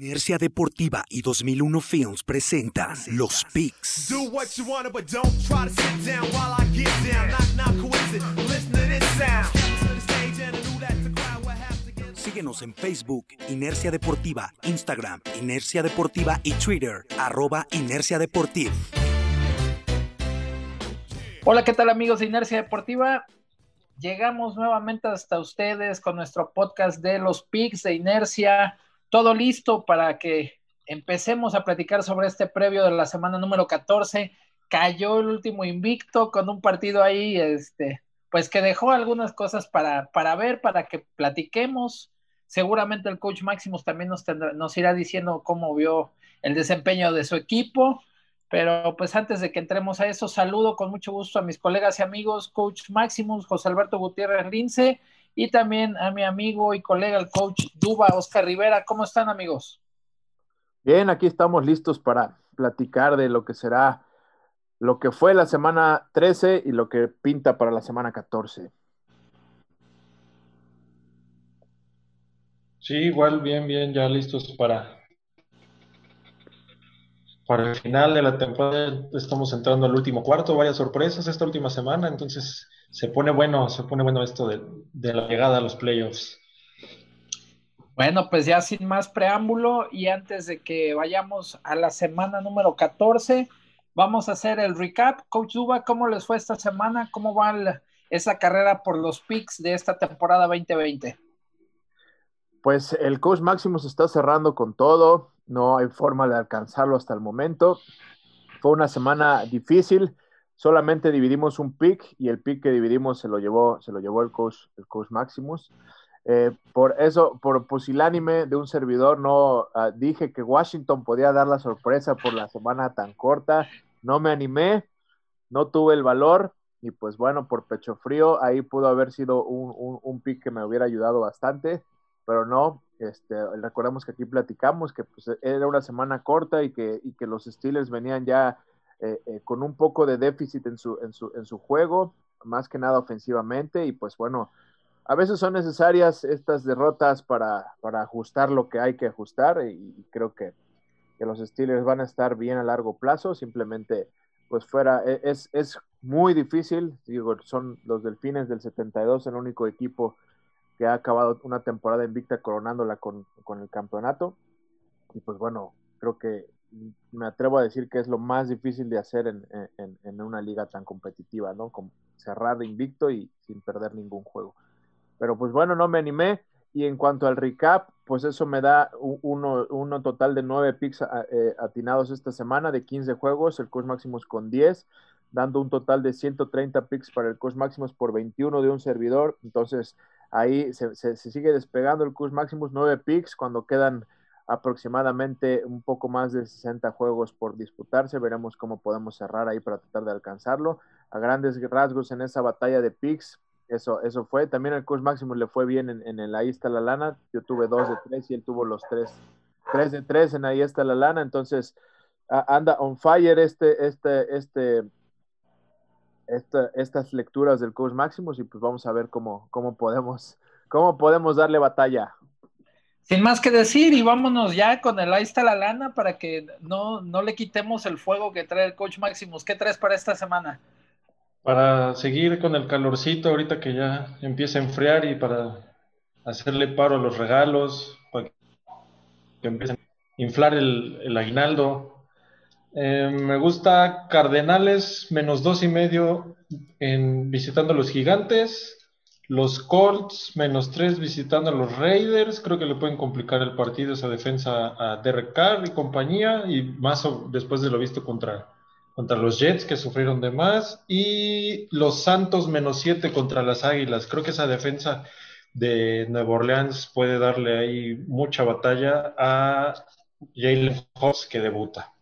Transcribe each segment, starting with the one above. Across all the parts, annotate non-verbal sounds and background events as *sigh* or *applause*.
Inercia Deportiva y 2001 Films presentan Los Picks. Síguenos en Facebook, Inercia Deportiva, Instagram, Inercia Deportiva y Twitter, arroba Inercia Deportiva. Hola, ¿qué tal amigos de Inercia Deportiva? Llegamos nuevamente hasta ustedes con nuestro podcast de los Picks de Inercia todo listo para que empecemos a platicar sobre este previo de la semana número 14. Cayó el último invicto con un partido ahí, este, pues que dejó algunas cosas para, para ver, para que platiquemos. Seguramente el coach Maximus también nos, nos irá diciendo cómo vio el desempeño de su equipo. Pero pues antes de que entremos a eso, saludo con mucho gusto a mis colegas y amigos, coach Maximus, José Alberto Gutiérrez Lince y también a mi amigo y colega, el coach Duba, Oscar Rivera. ¿Cómo están, amigos? Bien, aquí estamos listos para platicar de lo que será, lo que fue la semana 13 y lo que pinta para la semana 14. Sí, igual, bien, bien, ya listos para, para el final de la temporada. Estamos entrando al último cuarto, varias sorpresas esta última semana, entonces se pone bueno, se pone bueno esto de, la llegada a los playoffs. Bueno, pues ya sin más preámbulo y antes de que vayamos a la semana número 14, vamos a hacer el recap. Coach Duba, ¿cómo les fue esta semana? ¿Cómo va esa carrera por los picks de esta temporada 2020? Pues el coach Máximo se está cerrando con todo, no hay forma de alcanzarlo hasta el momento. Fue una semana difícil solamente dividimos un pick y el pick que dividimos se lo llevó, se lo llevó el coach, el coach Maximus. Eh, por eso, por pusilánime de un servidor, no ah, dije que Washington podía dar la sorpresa por la semana tan corta. No me animé, no tuve el valor y pues bueno, por pecho frío, ahí pudo haber sido un, un, pick que me hubiera ayudado bastante, pero no. Este, recordemos que aquí platicamos que pues, era una semana corta y que, y que los Steelers venían ya eh, eh, con un poco de déficit en su, en, su, en su juego, más que nada ofensivamente, y pues bueno, a veces son necesarias estas derrotas para, para ajustar lo que hay que ajustar, y, creo que, que, los Steelers van a estar bien a largo plazo, simplemente pues fuera, e, es, es muy difícil, digo, son los Delfines del 72 el único equipo que ha acabado una temporada invicta coronándola con, con el campeonato, y pues bueno, creo que me atrevo a decir que es lo más difícil de hacer en, una liga tan competitiva, ¿no? Con cerrar invicto y sin perder ningún juego. Pero pues bueno, no me animé. Y en cuanto al recap, pues eso me da uno, total de nueve picks eh, atinados esta semana de 15 juegos, el coach Máximos con 10, dando un total de 130 picks para el coach Máximos por 21 de un servidor. Entonces ahí se, se sigue despegando el coach Máximos, nueve picks cuando quedan aproximadamente un poco más de 60 juegos por disputarse. Veremos cómo podemos cerrar ahí para tratar de alcanzarlo. A grandes rasgos en esa batalla de picks, eso, eso fue. También al coach máximo le fue bien en, en el Ahí está la lana. Yo tuve dos de tres y él tuvo los tres, tres de tres en Ahí está la lana. Entonces anda on fire este, este, este, estas lecturas del coach Maximus y pues vamos a ver cómo, cómo podemos, cómo podemos darle batalla. Sin más que decir, y vámonos ya con el ahí está la lana para que no, no le quitemos el fuego que trae el coach Maximus. ¿Qué traes para esta semana? Para seguir con el calorcito ahorita que ya empieza a enfriar y para hacerle paro a los regalos, para que empiecen a inflar el, aguinaldo. Eh, me gusta Cardenales menos dos y medio en visitando a los gigantes los Colts, menos tres visitando a los Raiders. Creo que le pueden complicar el partido esa defensa a Derek Carr y compañía. Y más después de lo visto contra, contra los Jets, que sufrieron de más. Y los Santos, menos siete contra las Águilas. Creo que esa defensa de Nueva Orleans puede darle ahí mucha batalla a Jalen Hobbs, que debuta.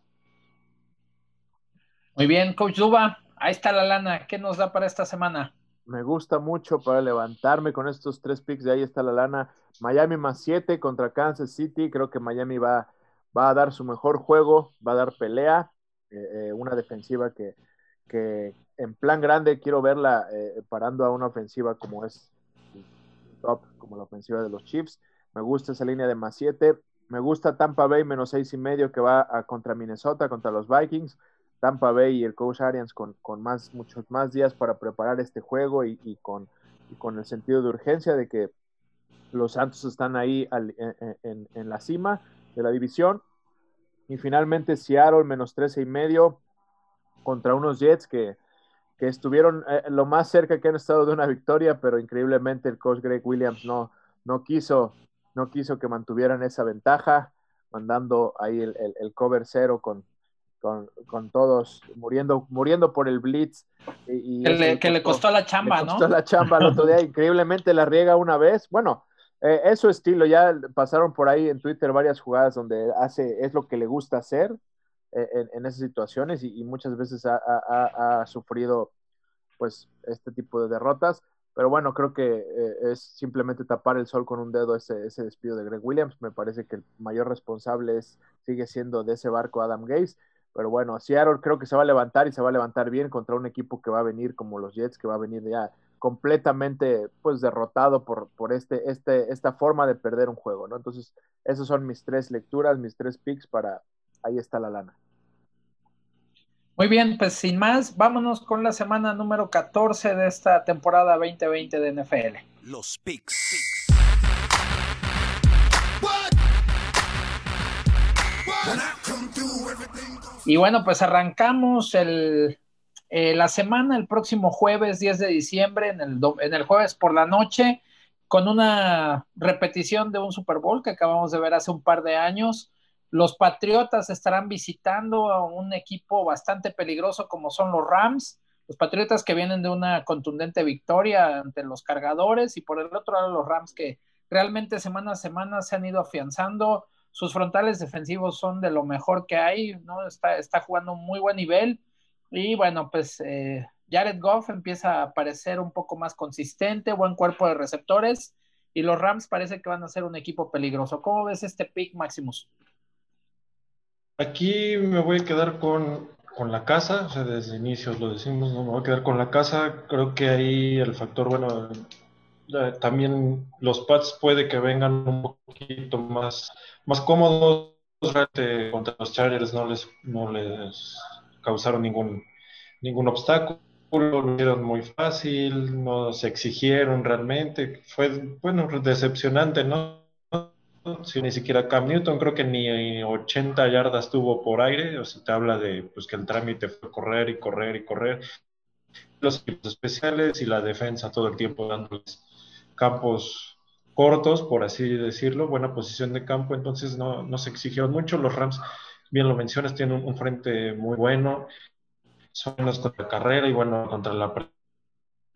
Muy bien, Coach Duba. Ahí está la lana. ¿Qué nos da para esta semana? me gusta mucho para levantarme con estos tres picks. De ahí está la lana. Miami más siete contra Kansas City. Creo que Miami va, va a dar su mejor juego, va a dar pelea. Eh, eh, una defensiva que, que, en plan grande quiero verla eh, parando a una ofensiva como es top, como la ofensiva de los Chiefs. Me gusta esa línea de más siete. Me gusta Tampa Bay menos seis y medio que va a contra Minnesota, contra los Vikings. Tampa Bay y el coach Arians con, con más, muchos más días para preparar este juego y, con, con, el sentido de urgencia de que los Santos están ahí en, en, la cima de la división. Y finalmente Seattle menos trece y medio contra unos Jets que, que estuvieron eh, lo más cerca que han estado de una victoria, pero increíblemente el coach Greg Williams no, no quiso, no quiso que mantuvieran esa ventaja, mandando ahí el, el cover cero con, con, todos muriendo, muriendo por el blitz. Y, que, le, costó la chamba, le costó la chamba el otro día, *laughs* increíblemente la riega una vez. Bueno, eh, es su estilo, ya pasaron por ahí en Twitter varias jugadas donde hace, es lo que le gusta hacer eh, en, esas situaciones y, muchas veces ha, sufrido pues este tipo de derrotas. Pero bueno, creo que eh, es simplemente tapar el sol con un dedo ese, ese despido de Greg Williams. Me parece que el mayor responsable es, sigue siendo de ese barco Adam Gates pero bueno, Seattle creo que se va a levantar y se va a levantar bien contra un equipo que va a venir como los Jets, que va a venir ya completamente pues derrotado por, por este, este, esta forma de perder un juego, ¿no? Entonces, esas son mis tres lecturas, mis tres picks para ahí está la lana. Muy bien, pues sin más, vámonos con la semana número 14 de esta temporada 2020 de NFL. Los picks. Y bueno, pues arrancamos el, eh, la semana el próximo jueves 10 de diciembre, en el, en el jueves por la noche, con una repetición de un Super Bowl que acabamos de ver hace un par de años. Los Patriotas estarán visitando a un equipo bastante peligroso como son los Rams. Los Patriotas que vienen de una contundente victoria ante los cargadores y por el otro lado los Rams que realmente semana a semana se han ido afianzando sus frontales defensivos son de lo mejor que hay, ¿no? Está, está jugando un muy buen nivel. Y bueno, pues eh, Jared Goff empieza a parecer un poco más consistente, buen cuerpo de receptores. Y los Rams parece que van a ser un equipo peligroso. ¿Cómo ves este pick, Maximus? Aquí me voy a quedar con, con la casa, o sea, desde inicios lo decimos, ¿no? me voy a quedar con la casa. Creo que ahí el factor, bueno, también los Pats puede que vengan un poquito más, más cómodos. Contra los Chargers no les, no les causaron ningún, ningún obstáculo, lo hicieron muy fácil, no se exigieron realmente. Fue, bueno, decepcionante, ¿no? Si ni siquiera Cam Newton, creo que ni 80 yardas tuvo por aire, o sea, te habla de pues, que el trámite fue correr y correr y correr. Los equipos especiales y la defensa todo el tiempo dándoles campos cortos, por así decirlo, buena posición de campo, entonces no, se exigieron mucho. Los Rams, bien lo mencionas, tienen un, frente muy bueno, son buenos contra la carrera y bueno, contra la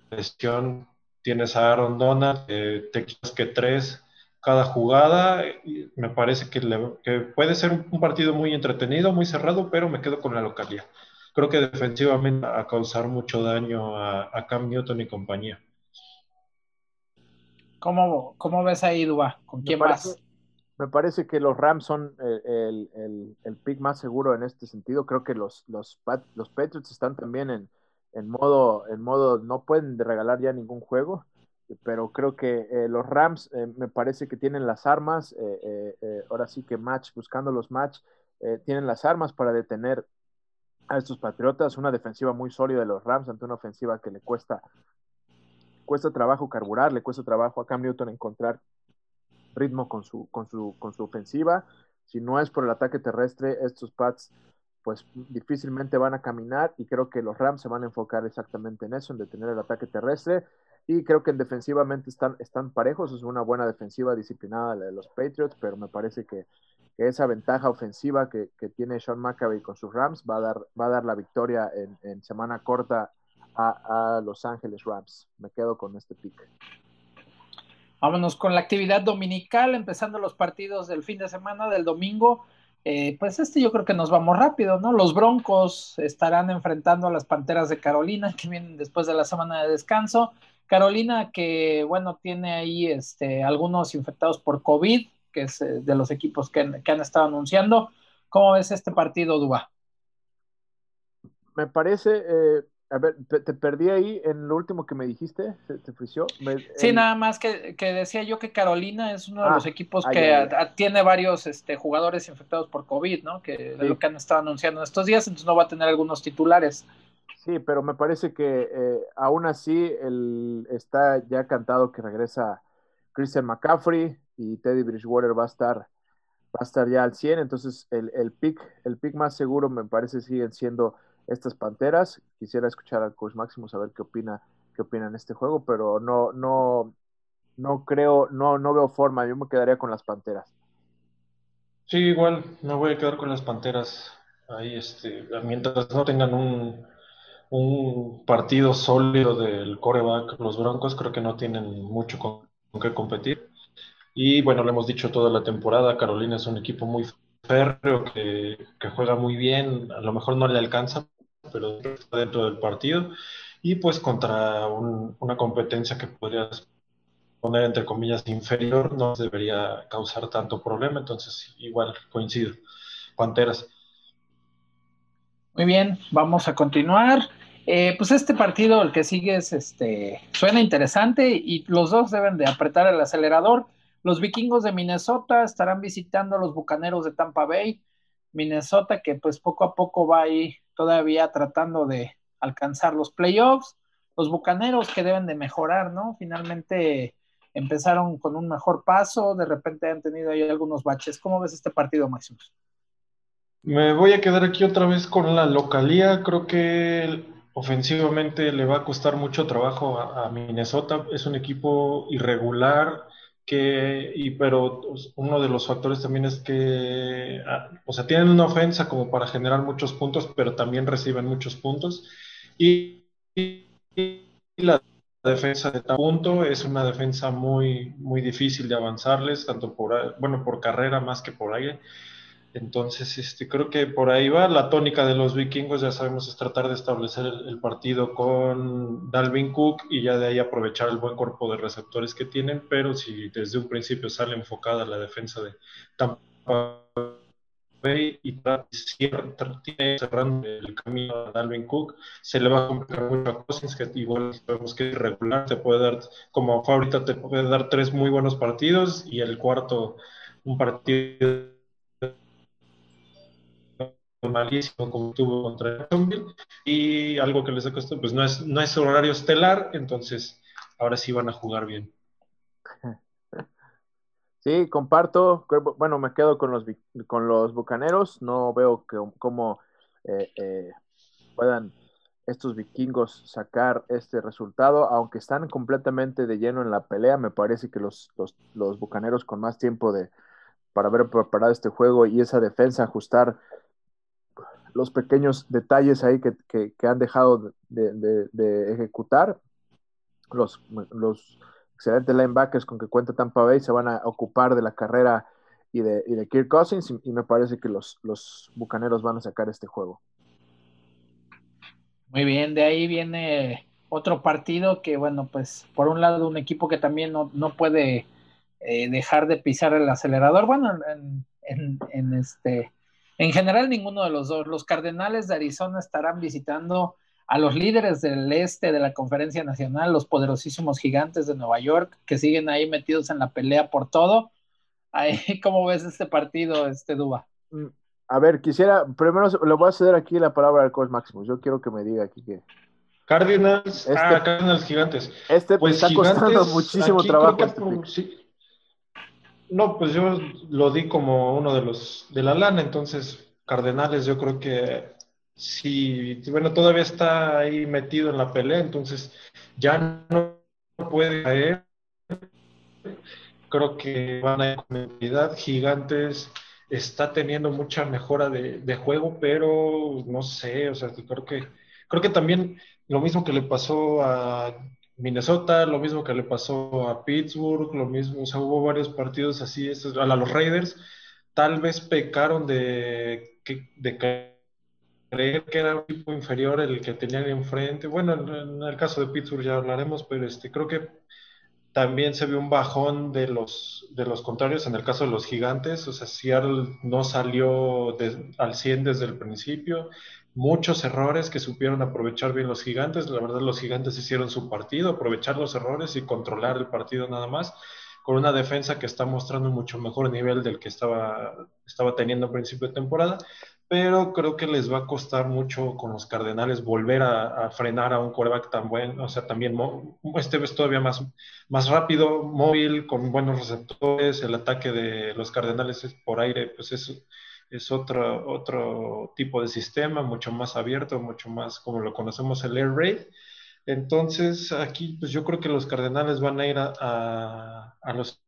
presión tienes a Aaron Donald, te que tres cada jugada, y me parece que, puede ser un, partido muy entretenido, muy cerrado, pero me quedo con la localidad. Creo que defensivamente a causar mucho daño a Cam Newton y compañía. ¿Cómo, cómo ves ahí, Duba? ¿Con quién vas? Me parece que los Rams son el, el, el, pick más seguro en este sentido. Creo que los, los, los Patriots están también en, en, modo, en modo, no pueden regalar ya ningún juego, pero creo que eh, los Rams eh, me parece que tienen las armas, eh, ahora sí que match, buscando los match, tienen las armas para detener a estos Patriotas, una defensiva muy sólida de los Rams ante una ofensiva que le cuesta cuesta trabajo carburar, le cuesta trabajo a Cam Newton encontrar ritmo con su, con su, con su ofensiva. Si no es por el ataque terrestre, estos Pats pues difícilmente van a caminar y creo que los Rams se van a enfocar exactamente en eso, en detener el ataque terrestre y creo que en defensivamente están, están parejos, es una buena defensiva disciplinada la de los Patriots, pero me parece que, esa ventaja ofensiva que, tiene Sean McAvey con sus Rams va a dar, va a dar la victoria en, en semana corta a, Los Ángeles Rams. Me quedo con este pick. Vámonos con la actividad dominical, empezando los partidos del fin de semana, del domingo. Eh, pues este yo creo que nos vamos rápido, ¿no? Los Broncos estarán enfrentando a las Panteras de Carolina, que vienen después de la semana de descanso. Carolina que, bueno, tiene ahí este, algunos infectados por COVID, que es eh, de los equipos que, han estado anunciando. ¿Cómo ves este partido, Duba? Me parece, eh, a ver, te perdí ahí en lo último que me dijiste, ¿te, te sí, nada más que, decía yo que Carolina es uno de los ah, equipos que tiene varios este, jugadores infectados por COVID, ¿no? Que es lo que han estado anunciando en estos días, entonces no va a tener algunos titulares. Sí, pero me parece que eh, aún así el, está ya cantado que regresa Christian McCaffrey y Teddy Bridgewater va a estar va a estar ya al 100, entonces el, el pick el pick más seguro me parece siguen siendo estas Panteras. Quisiera escuchar al coach Máximo saber qué opina, qué opina en este juego, pero no, no, no creo, no, no veo forma. Yo me quedaría con las Panteras. Sí, igual, me voy a quedar con las Panteras. Ahí, este, mientras no tengan un, un partido sólido del coreback, los Broncos creo que no tienen mucho con, qué competir. Y bueno, lo hemos dicho toda la temporada, Carolina es un equipo muy férreo que, que, juega muy bien, a lo mejor no le alcanza, pero está dentro del partido. Y pues contra una competencia que podrías poner entre comillas inferior, no debería causar tanto problema. Entonces, igual coincido. Panteras. Muy bien, vamos a continuar. Eh, pues este partido, el que sigue, es este, suena interesante y los dos deben de apretar el acelerador. Los vikingos de Minnesota estarán visitando a los bucaneros de Tampa Bay. Minnesota que pues poco a poco va ahí todavía tratando de alcanzar los playoffs. Los Bucaneros que deben de mejorar, ¿no? Finalmente empezaron con un mejor paso, de repente han tenido ahí algunos baches. ¿Cómo ves este partido, Máximo? Me voy a quedar aquí otra vez con la localía. Creo que ofensivamente le va a costar mucho trabajo a, a Minnesota. Es un equipo irregular, que, y, pero uno de los factores también es que, ah, o sea, tienen una ofensa como para generar muchos puntos, pero también reciben muchos puntos. Y, la defensa de punto es una defensa muy, muy difícil de avanzarles, tanto por, bueno, por carrera más que por aire. Entonces, este, creo que por ahí va. La tónica de los vikingos, ya sabemos, es tratar de establecer el, partido con Dalvin Cook y ya de ahí aprovechar el buen cuerpo de receptores que tienen, pero si desde un principio sale enfocada la defensa de Tampa Bay y cerrando el camino a Dalvin Cook, se le va a complicar mucho a Cousins, que igual sabemos que es irregular, te puede dar, como ahorita te puede dar tres muy buenos partidos y el cuarto un partido malísimo como tuvo contra Jacksonville. Y algo que les ha costado, pues no es, no es horario estelar, entonces ahora sí van a jugar bien. *laughs* Sí, comparto, bueno, me quedo con los, con los Bucaneros, no veo que, cómo eh, eh, puedan estos vikingos sacar este resultado, aunque están completamente de lleno en la pelea, me parece que los, los, los Bucaneros con más tiempo de, para haber preparado este juego y esa defensa ajustar los pequeños detalles ahí que, han dejado de, ejecutar. Los, los, excelentes linebackers con que cuenta Tampa Bay se van a ocupar de la carrera y de, y de Kirk Cousins y, me parece que los, los bucaneros van a sacar este juego. Muy bien, de ahí viene otro partido que, bueno, pues por un lado un equipo que también no, puede eh, dejar de pisar el acelerador, bueno, en, en este en general, ninguno de los dos. Los Cardenales de Arizona estarán visitando a los líderes del este de la Conferencia Nacional, los poderosísimos gigantes de Nueva York, que siguen ahí metidos en la pelea por todo. *laughs* ¿Cómo ves este partido, este Duba? Mm, a ver, quisiera, primero le voy a ceder aquí la palabra al coach Maximus. Yo quiero que me diga aquí que. Cardinals, este, ah, Cardinals gigantes. Este pues, está costando muchísimo trabajo. Este no, pues yo lo di como uno de los de la lana, entonces Cardenales yo creo que si, bueno, todavía está ahí metido en la pelea, entonces ya no puede caer. Creo que van a ir con gigantes, está teniendo mucha mejora de, de, juego, pero no sé, o sea, creo que, creo que también lo mismo que le pasó a Minnesota, lo mismo que le pasó a Pittsburgh, lo mismo, o sea, hubo varios partidos así, a los Raiders, tal vez pecaron de, de creer que era un equipo inferior el que tenían enfrente. Bueno, en, el caso de Pittsburgh ya hablaremos, pero este, creo que también se vio un bajón de los, de los contrarios en el caso de los gigantes, o sea, Seattle no salió al 100 desde el principio muchos errores que supieron aprovechar bien los gigantes. La verdad, los gigantes hicieron su partido, aprovechar los errores y controlar el partido nada más, con una defensa que está mostrando mucho mejor nivel del que estaba, estaba teniendo a principio de temporada. Pero creo que les va a costar mucho con los Cardenales volver a, frenar a un quarterback tan bueno, o sea, también este es todavía más, más rápido, móvil, con buenos receptores. El ataque de los Cardenales por aire, pues es es otro, otro tipo de sistema, mucho más abierto, mucho más como lo conocemos el Air Raid. Entonces, aquí, pues yo creo que los Cardenales van a ir a, a, los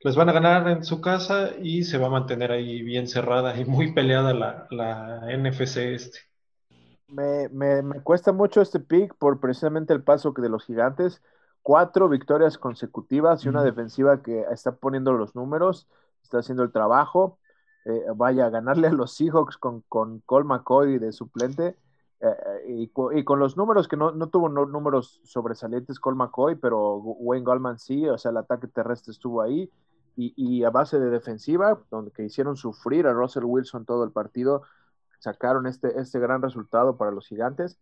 les van a ganar en su casa y se va a mantener ahí bien cerrada y muy peleada la, la NFC este. Me, me, me, cuesta mucho este pick por precisamente el paso de los gigantes. Cuatro victorias consecutivas y una defensiva que está poniendo los números, está haciendo el trabajo. Eh, vaya ganarle a los Seahawks con, con Cole McCoy de suplente. Eh, eh, y, con los números que no, no tuvo números sobresalientes Cole McCoy, pero Wayne Goldman sí, o sea, el ataque terrestre estuvo ahí. Y, y, a base de defensiva, donde que hicieron sufrir a Russell Wilson todo el partido, sacaron este, este gran resultado para los gigantes.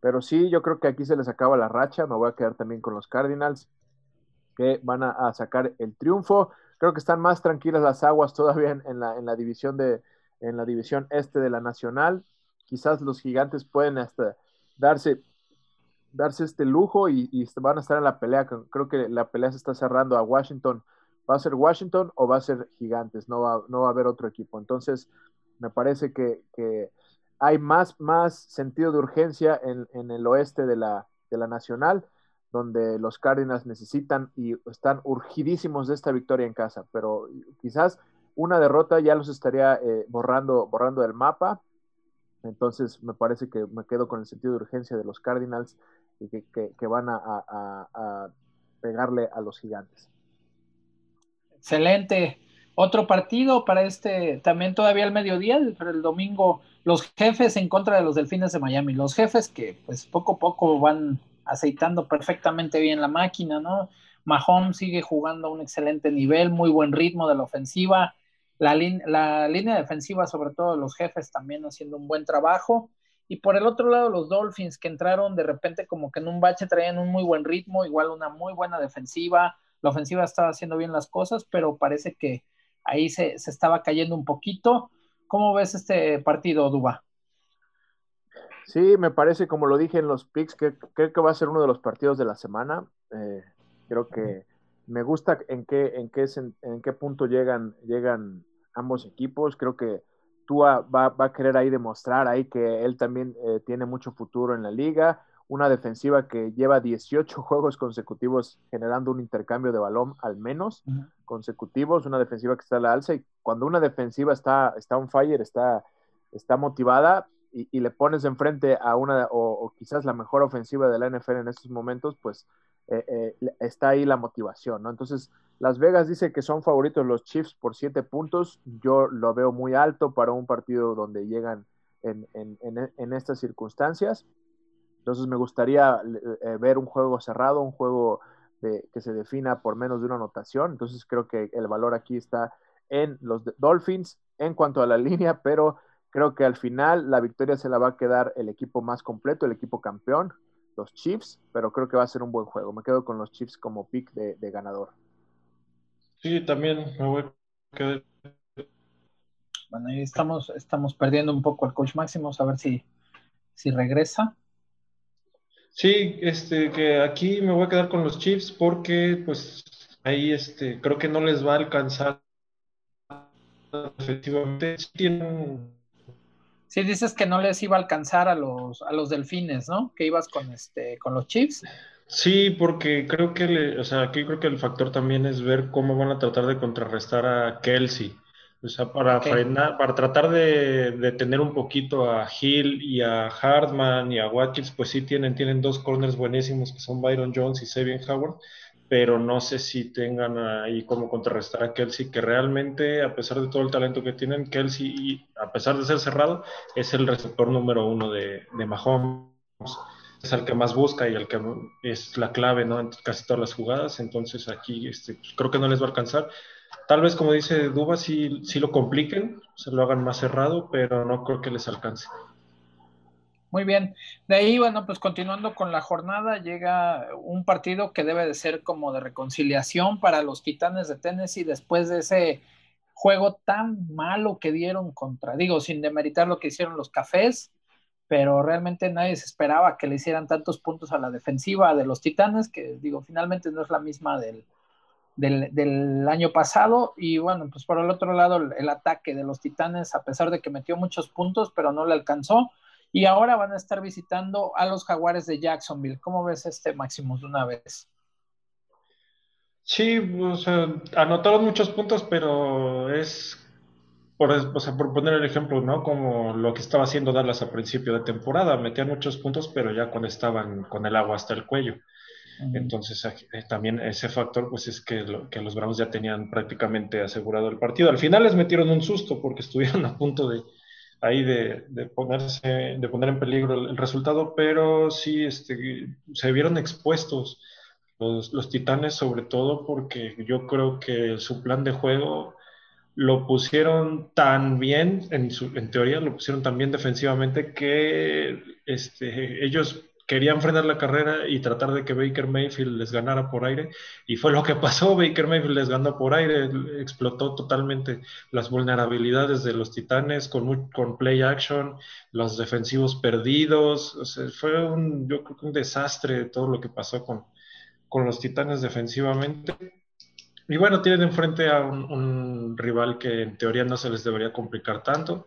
Pero sí, yo creo que aquí se les acaba la racha. Me voy a quedar también con los Cardinals, que van a sacar el triunfo. Creo que están más tranquilas las aguas todavía en, la, en la, división de, en la división este de la Nacional. Quizás los gigantes pueden hasta darse, darse este lujo y, van a estar en la pelea. Creo que la pelea se está cerrando a Washington. ¿Va a ser Washington o va a ser Gigantes? No va, no va a haber otro equipo. Entonces, me parece que, hay más, más sentido de urgencia en, en el oeste de la, de la Nacional donde los Cardinals necesitan y están urgidísimos de esta victoria en casa, pero quizás una derrota ya los estaría eh, borrando, borrando del mapa. Entonces me parece que me quedo con el sentido de urgencia de los Cardinals y que, van a, pegarle a los gigantes. Excelente. Otro partido para este, también todavía al mediodía, pero el domingo, los jefes en contra de los Delfines de Miami. Los jefes que pues poco a poco van aceitando perfectamente bien la máquina, ¿no? Mahomes sigue jugando a un excelente nivel, muy buen ritmo de la ofensiva. La, la línea defensiva, sobre todo los jefes, también haciendo un buen trabajo. Y por el otro lado, los Dolphins que entraron de repente como que en un bache traían un muy buen ritmo, igual una muy buena defensiva. La ofensiva estaba haciendo bien las cosas, pero parece que ahí se, se estaba cayendo un poquito. ¿Cómo ves este partido, Duba? Sí, me parece, como lo dije en los picks, que creo que va a ser uno de los partidos de la semana. Eh, creo que me gusta en qué, en qué, en qué punto llegan, llegan ambos equipos. Creo que Tua va, va a querer ahí demostrar ahí que él también eh, tiene mucho futuro en la liga. Una defensiva que lleva 18 *laughs* juegos consecutivos generando un intercambio de balón al menos consecutivos. Una defensiva que está a la alza y cuando una defensiva está, está on fire, está, está motivada, y, le pones enfrente a una o, quizás la mejor ofensiva de la NFL en estos momentos, pues eh, eh, está ahí la motivación, ¿no? Entonces, Las Vegas dice que son favoritos los Chiefs por siete puntos. Yo lo veo muy alto para un partido donde llegan en, en, estas circunstancias. Entonces, me gustaría eh, ver un juego cerrado, un juego de, que se defina por menos de una anotación. Entonces, creo que el valor aquí está en los Dolphins en cuanto a la *laughs* línea, pero Creo que al final la victoria se la va a quedar el equipo más completo, el equipo campeón, los Chiefs, pero creo que va a ser un buen juego. Me quedo con los Chiefs como pick de, ganador. Sí, también me voy a quedar. Bueno, ahí estamos, estamos perdiendo un poco al coach máximo, a ver si, si regresa. Sí, este, que aquí me voy a quedar con los Chiefs porque, pues, ahí, este, creo que no les va a alcanzar efectivamente. Tienen Sí, dices que no les iba a alcanzar a los, a los delfines, ¿no? Que ibas con este, con los Chiefs. Sí, porque creo que, le, o sea, aquí creo que el factor también es ver cómo van a tratar de contrarrestar a Kelsey. O sea, para frenar, para tratar de, de, tener un poquito a Hill y a Hartman y a Watkins, pues sí tienen, tienen dos corners buenísimos que son Byron Jones y Sabian Howard pero no sé si tengan ahí como contrarrestar a Kelsey, que realmente, a pesar de todo el talento que tienen, Kelsey, a pesar de ser cerrado, es el receptor número uno de, de Mahomes. Es el que más busca y el que es la clave ¿no? en casi todas las jugadas. Entonces aquí este, pues, creo que no les va a alcanzar. tal vez como dice Duba, sí, sí lo compliquen, se lo hagan más cerrado, pero no creo que les alcance. Muy bien. De ahí, bueno, pues continuando con la jornada, llega un partido que debe de ser como de reconciliación para los Titanes de Tennessee después de ese juego tan malo que dieron contra, digo, sin demeritar lo que hicieron los cafés, pero realmente nadie se esperaba que le hicieran tantos puntos a la defensiva de los Titanes, que digo, finalmente no es la misma del, del, año pasado. Y bueno, pues por el otro lado, el ataque de los Titanes, a pesar de que metió muchos puntos, pero no le alcanzó y ahora van a estar visitando a los Jaguares de Jacksonville. ¿Cómo ves este Maximus de una vez? Sí, o sea, anotaron muchos puntos, pero es por, o sea, por poner el ejemplo, ¿no? Como lo que estaba haciendo Dallas a principio de temporada, metían muchos puntos, pero ya cuando estaban con el agua hasta el cuello. Entonces, eh, también ese factor, pues es que, que, los Browns ya tenían prácticamente asegurado el partido. Al final les metieron un susto porque *laughs* estuvieron a punto de, ahí de, ponerse, de poner en peligro el, resultado, pero sí este, se vieron expuestos los, titanes, sobre todo porque yo creo que su plan de juego lo pusieron tan bien, en, su, teoría lo pusieron tan bien defensivamente que este, ellos querían frenar la carrera y tratar de que Baker Mayfield les ganara por aire. Y fue lo que pasó, Baker Mayfield les ganó por aire, explotó totalmente las vulnerabilidades de los Titanes con, play action, los defensivos perdidos. fue un, yo creo que un desastre todo lo que pasó con, los Titanes defensivamente. Y bueno, tienen enfrente a un rival que en teoría no se les debería complicar tanto.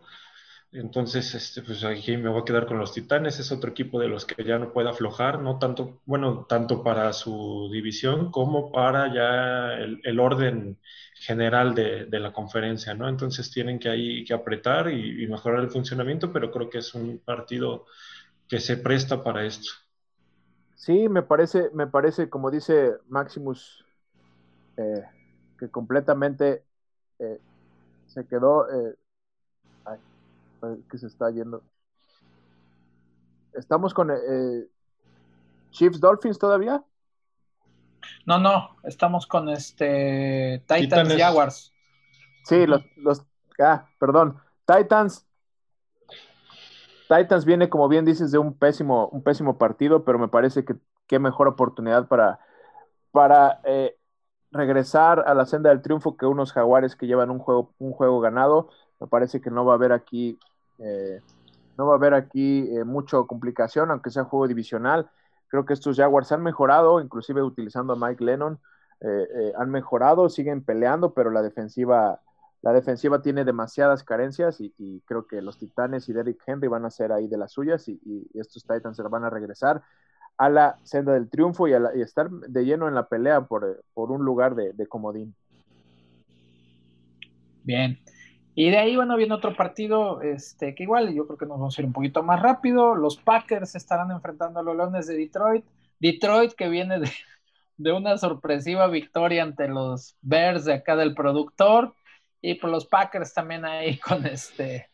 Entonces, este, pues aquí me voy a quedar con los Titanes, es otro equipo de los que ya no puede aflojar, no tanto, bueno, tanto para su división como para ya el, orden general de, la conferencia, ¿no? Entonces tienen que ahí que apretar y, mejorar el funcionamiento, pero creo que es un partido que se presta para esto. Sí, me parece, me parece, como dice Maximus, eh, que completamente eh, se quedó eh, que se está yendo. ¿Estamos con eh, Chiefs Dolphins todavía? No, no, estamos con este Titans Jaguars. Sí, los, los ah, perdón, Titans. Titans viene, como bien dices, de un pésimo, un pésimo partido, pero me parece que qué mejor oportunidad para, para eh, regresar a la senda del triunfo que unos jaguares que llevan un juego, un juego ganado. Me parece que no va a haber aquí, eh, no va a haber aquí eh, mucha complicación, aunque sea juego divisional. Creo que estos Jaguars han mejorado, inclusive utilizando a Mike Lennon, eh, han mejorado, siguen peleando, pero la defensiva, la defensiva tiene demasiadas carencias y, creo que los Titanes y Derrick Henry van a ser ahí de las suyas y, estos Titans se van a regresar a la senda del triunfo y, a estar de lleno en la pelea por, un lugar de, de comodín. Bien, y de ahí, bueno, viene otro partido, este, que igual yo creo que nos vamos a ir un poquito más rápido. Los Packers estarán enfrentando a los Leones de Detroit. Detroit que viene de, una sorpresiva victoria ante los Bears de acá del productor. Y por los Packers también ahí *laughs* con este,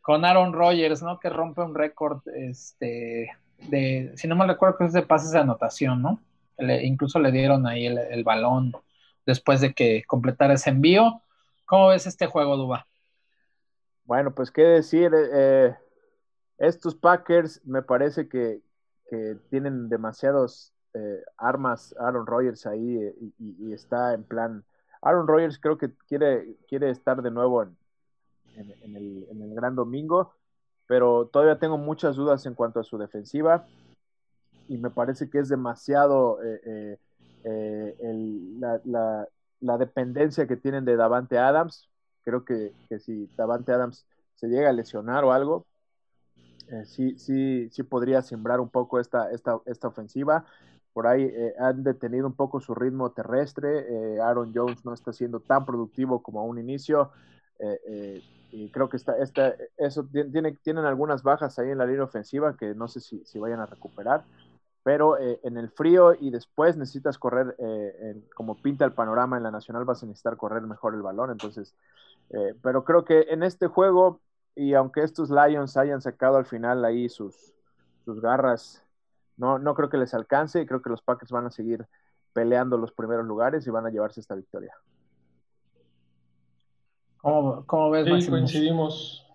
con Aaron Rodgers, ¿no? Que rompe un récord, este, de, si no me recuerdo, que es de pases de anotación, ¿no? incluso le dieron ahí el balón después de que completara ese envío. ¿Cómo ves este juego, Duba? Bueno, pues qué decir, eh, eh, estos Packers me parece que, tienen demasiados eh, armas Aaron Rodgers ahí y, está en plan. Aaron Rodgers creo que quiere, quiere estar de nuevo en, el, Gran Domingo, pero todavía tengo muchas dudas en cuanto a su defensiva y me parece que es demasiado la, la dependencia que tienen de Davante Adams. Creo que, si Davante Adams se llega a lesionar o algo, eh, sí, sí, sí podría sembrar un poco esta, esta, esta ofensiva. Por ahí eh, han detenido un poco su ritmo terrestre. Eh, Aaron Jones no está siendo tan productivo como a un inicio. y creo que está, está, eso tiene, tienen algunas bajas ahí en la línea ofensiva que no sé si, si vayan a recuperar pero eh, en el frío y después necesitas correr, eh, como pinta el panorama en la Nacional, vas a necesitar correr mejor el balón. Entonces, eh, pero creo que en este juego, y aunque estos Lions hayan sacado al final ahí sus, sus garras, no, no creo que les alcance y creo que los Packers van a seguir peleando los primeros lugares y van a llevarse esta victoria. ¿Cómo, ves, Sí, coincidimos.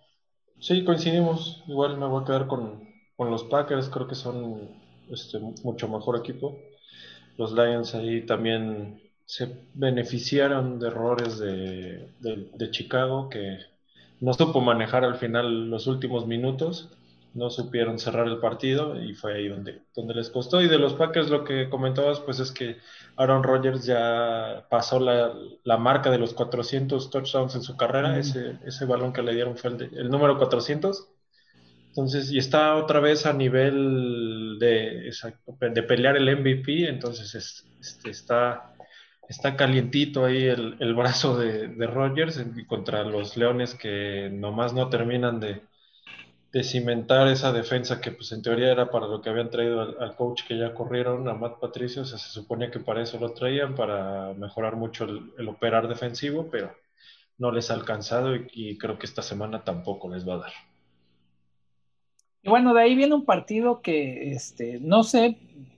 Sí, coincidimos. Igual me voy a quedar con, los Packers. Creo que son este, mucho mejor equipo. Los Lions ahí también se beneficiaron de errores de, de Chicago que no supo manejar al final los últimos minutos no supieron cerrar el partido y fue ahí donde, donde les costó. Y de los Packers lo que comentabas, pues es que Aaron Rodgers ya pasó la, la marca de los 400 touchdowns en su carrera, ese, ese balón que le dieron fue el, el, número 400. Entonces, y está otra vez a nivel de, de pelear el MVP, entonces este, está, está calientito ahí el, el brazo de, de Rodgers contra los Leones que nomás no terminan de, de cimentar esa defensa que pues en teoría era para lo que habían traído al, coach que ya corrieron, a Matt Patricio, o sea, se suponía que para eso lo traían, para mejorar mucho el, operar defensivo, pero no les ha alcanzado y, creo que esta semana tampoco les va a dar. Y bueno, de ahí viene un partido que, este, no sé,